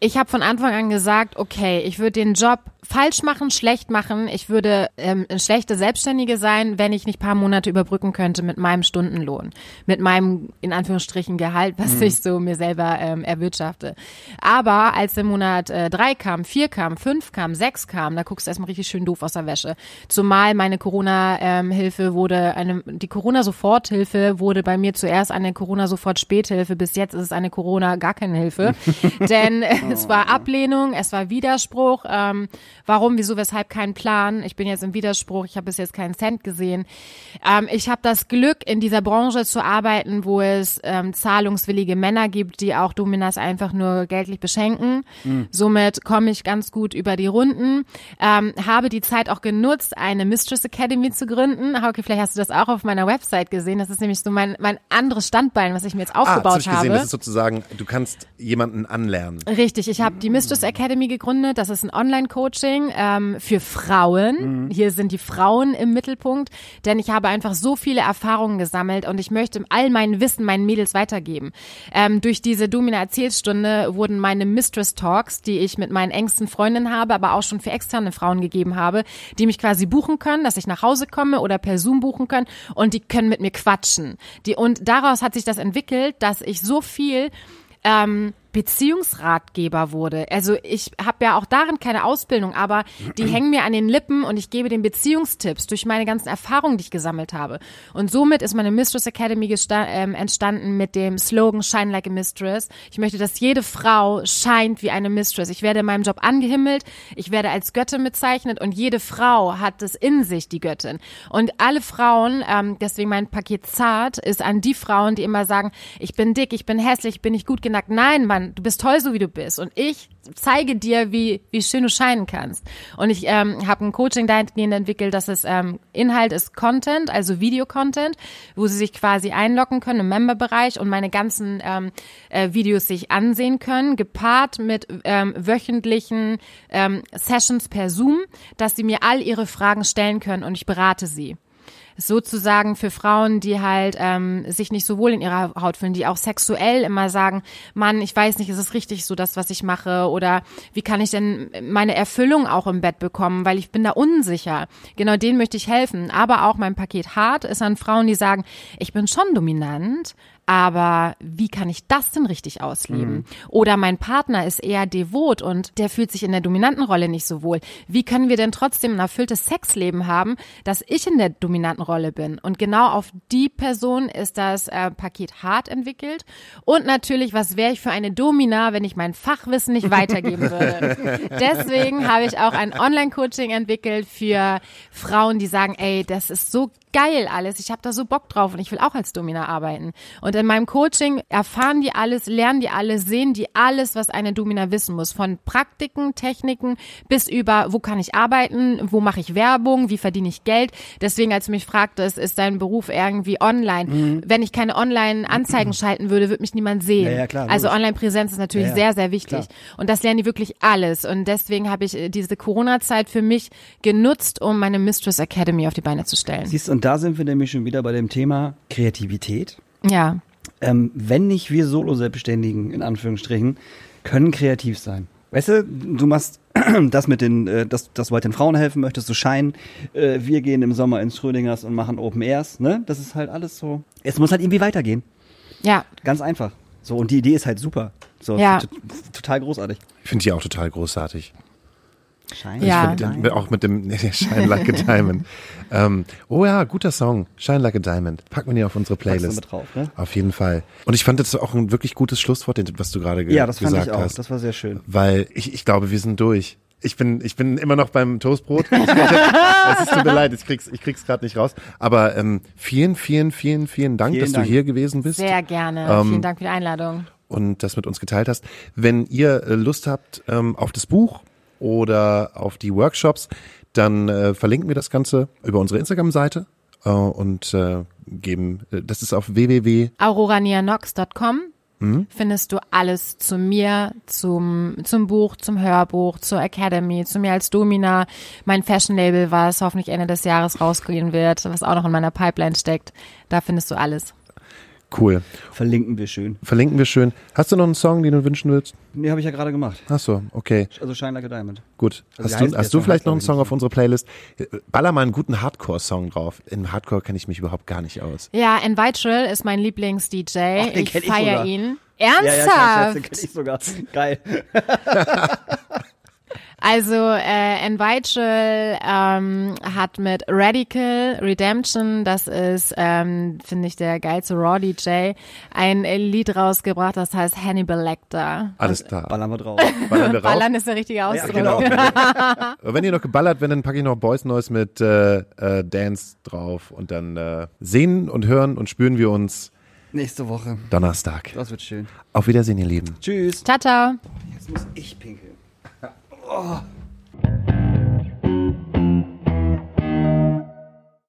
ich habe von Anfang an gesagt, okay, ich würde den Job falsch machen, schlecht machen. Ich würde ähm, eine schlechte Selbstständige sein, wenn ich nicht paar Monate überbrücken könnte mit meinem Stundenlohn, mit meinem in Anführungsstrichen Gehalt, was ich so mir selber ähm, erwirtschafte. Aber als der Monat äh, drei kam, vier kam, fünf kam, sechs kam, da guckst du erstmal richtig schön doof aus der Wäsche. Zumal meine Corona-Hilfe wurde eine, die Corona-Soforthilfe wurde bei mir zuerst eine Corona-Sofort-Späthilfe. Bis jetzt ist es eine Corona gar keine Hilfe, denn es war Ablehnung, es war Widerspruch. Ähm, warum, wieso, weshalb kein Plan? Ich bin jetzt im Widerspruch. Ich habe bis jetzt keinen Cent gesehen. Ähm, ich habe das Glück, in dieser Branche zu arbeiten, wo es ähm, zahlungswillige Männer gibt, die auch Dominas einfach nur geldlich beschenken. Somit komme ich ganz gut über die Runden. Ähm, habe die Zeit auch genutzt, eine Mistress Academy zu gründen. Hauke, vielleicht hast du das auch auf meiner Website gesehen. Das ist nämlich so mein, mein anderes Standbein, was ich mir jetzt Ah, das aufgebaut habe ich gesehen. habe. Das ist sozusagen, du kannst jemanden anlernen. Richtig, ich habe die Mistress Academy gegründet. Das ist ein Online-Coaching ähm, für Frauen. Hier sind die Frauen im Mittelpunkt, denn ich habe einfach so viele Erfahrungen gesammelt und ich möchte all mein Wissen meinen Mädels weitergeben. Ähm, durch diese Domina Erzählstunde wurden meine Mistress Talks, die ich mit meinen engsten Freundinnen habe, aber auch schon für externe Frauen gegeben habe, die mich quasi buchen können, dass ich nach Hause komme oder per Zoom buchen können und die können mit mir quatschen. Die und daraus hat sich das entwickelt, dass ich so viel ähm, Beziehungsratgeber wurde. Also ich habe ja auch darin keine Ausbildung, aber die hängen mir an den Lippen und ich gebe den Beziehungstipps durch meine ganzen Erfahrungen, die ich gesammelt habe. Und somit ist meine Mistress Academy ähm, entstanden mit dem Slogan Shine like a Mistress. Ich möchte, dass jede Frau scheint wie eine Mistress. Ich werde in meinem Job angehimmelt, ich werde als Göttin bezeichnet und jede Frau hat es in sich, die Göttin. Und alle Frauen, ähm, deswegen mein Paket zart, ist an die Frauen, die immer sagen, ich bin dick, ich bin hässlich, ich bin nicht gut genug. Nein, an, du bist toll, so wie du bist. Und ich zeige dir, wie, wie schön du scheinen kannst. Und ich ähm, habe ein Coaching dahingehend entwickelt, dass es ähm, Inhalt ist Content, also Video-Content, wo sie sich quasi einloggen können im Member-Bereich und meine ganzen ähm, äh, Videos sich ansehen können, gepaart mit ähm, wöchentlichen ähm, Sessions per Zoom, dass sie mir all ihre Fragen stellen können und ich berate sie sozusagen für Frauen, die halt ähm, sich nicht so wohl in ihrer Haut fühlen, die auch sexuell immer sagen, Mann, ich weiß nicht, ist es richtig so das, was ich mache oder wie kann ich denn meine Erfüllung auch im Bett bekommen, weil ich bin da unsicher. Genau denen möchte ich helfen. Aber auch mein Paket hart ist an Frauen, die sagen, ich bin schon dominant, aber wie kann ich das denn richtig ausleben? Mhm. Oder mein Partner ist eher devot und der fühlt sich in der dominanten Rolle nicht so wohl. Wie können wir denn trotzdem ein erfülltes Sexleben haben, dass ich in der dominanten Rolle bin? Und genau auf die Person ist das äh, Paket hart entwickelt. Und natürlich, was wäre ich für eine Domina, wenn ich mein Fachwissen nicht weitergeben würde? Deswegen habe ich auch ein Online-Coaching entwickelt für Frauen, die sagen, ey, das ist so geil alles. Ich habe da so Bock drauf und ich will auch als Domina arbeiten. Und in meinem Coaching erfahren die alles, lernen die alles, sehen die alles, was eine Domina wissen muss. Von Praktiken, Techniken bis über, wo kann ich arbeiten, wo mache ich Werbung, wie verdiene ich Geld. Deswegen, als du mich fragtest, ist dein Beruf irgendwie online? Mhm. Wenn ich keine Online-Anzeigen schalten würde, würde mich niemand sehen. Ja, ja, klar, also Online-Präsenz ist natürlich Ja, ja, sehr, sehr wichtig. klar. Und das lernen die wirklich alles. Und deswegen habe ich äh, diese Corona-Zeit für mich genutzt, um meine Mistress Academy auf die Beine zu stellen. Siehst, und da sind wir nämlich schon wieder bei dem Thema Kreativität. Ja. Ähm, wenn nicht wir Solo-Selbstständigen, in Anführungsstrichen, können kreativ sein. Weißt du, du machst das mit den, äh, dass, dass du halt den Frauen helfen möchtest, zu scheinen. Äh, wir gehen im Sommer ins Schrödingers und machen Open Airs, ne? Das ist halt alles so. Es muss halt irgendwie weitergehen. Ja, Ganz einfach. So, und die Idee ist halt super. So, Ja. total großartig. Ich finde die auch total großartig. Shine, Ja. Mit dem, auch mit dem Shine Like a Diamond. ähm, oh ja, guter Song. Shine Like a Diamond. Packen wir die auf unsere Playlist. mit drauf, ne? Auf jeden Fall. Und ich fand das auch ein wirklich gutes Schlusswort, was du gerade ge Ja, das fand gesagt ich auch. hast. Das war sehr schön. Weil ich, ich glaube, wir sind durch. Ich bin, ich bin immer noch beim Toastbrot. Es ist tut mir leid, ich krieg's, ich krieg's gerade nicht raus. Aber ähm, vielen, vielen, vielen, vielen Dank, Vielen dass Dank. du hier gewesen bist sehr gerne. Ähm, Vielen Dank für die Einladung. und das mit uns geteilt hast. Wenn ihr äh, Lust habt ähm, auf das Buch oder auf die Workshops, dann äh, verlinken wir das Ganze über unsere Instagram-Seite äh, und äh, geben, äh, das ist auf www. auroranianox.com Mhm. findest du alles zu mir, zum, zum Buch, zum Hörbuch, zur Academy, zu mir als Domina, mein Fashion-Label, was hoffentlich Ende des Jahres rausgehen wird, was auch noch in meiner Pipeline steckt. Da findest du alles. Cool. Verlinken wir schön. Verlinken wir schön. Hast du noch einen Song, den du wünschen willst? Nee, habe ich ja gerade gemacht. Ach so, okay. Also Shine Like a Diamond. Gut. Also wie Hast du, hast du vielleicht noch einen Song auf unsere Playlist? Baller mal einen guten Hardcore-Song drauf. In Hardcore kenne ich mich überhaupt gar nicht aus. Ja, Envitrill ist mein Lieblings-DJ. Den ich feiere ihn. Ja, ja, Ernsthaft? Scheiße, den kenn ich sogar. Geil. Also äh, Envitrill ähm, hat mit Radical Redemption, das ist, ähm, finde ich, der geilste Raw DJ, ein Lied rausgebracht, das heißt Hannibal Lecter. Alles klar. Ballern wir drauf. Ballern wir. Ballern ist der richtige Ausdruck. genau. Wenn ihr noch geballert werdet, dann packe ich noch Boys Noise mit äh, äh, Dance drauf und dann äh, sehen und hören und spüren wir uns Nächste Woche. Donnerstag. Das wird schön. Auf Wiedersehen, ihr Lieben. Tschüss. Ciao, ciao. Jetzt muss ich pinkeln. 啊。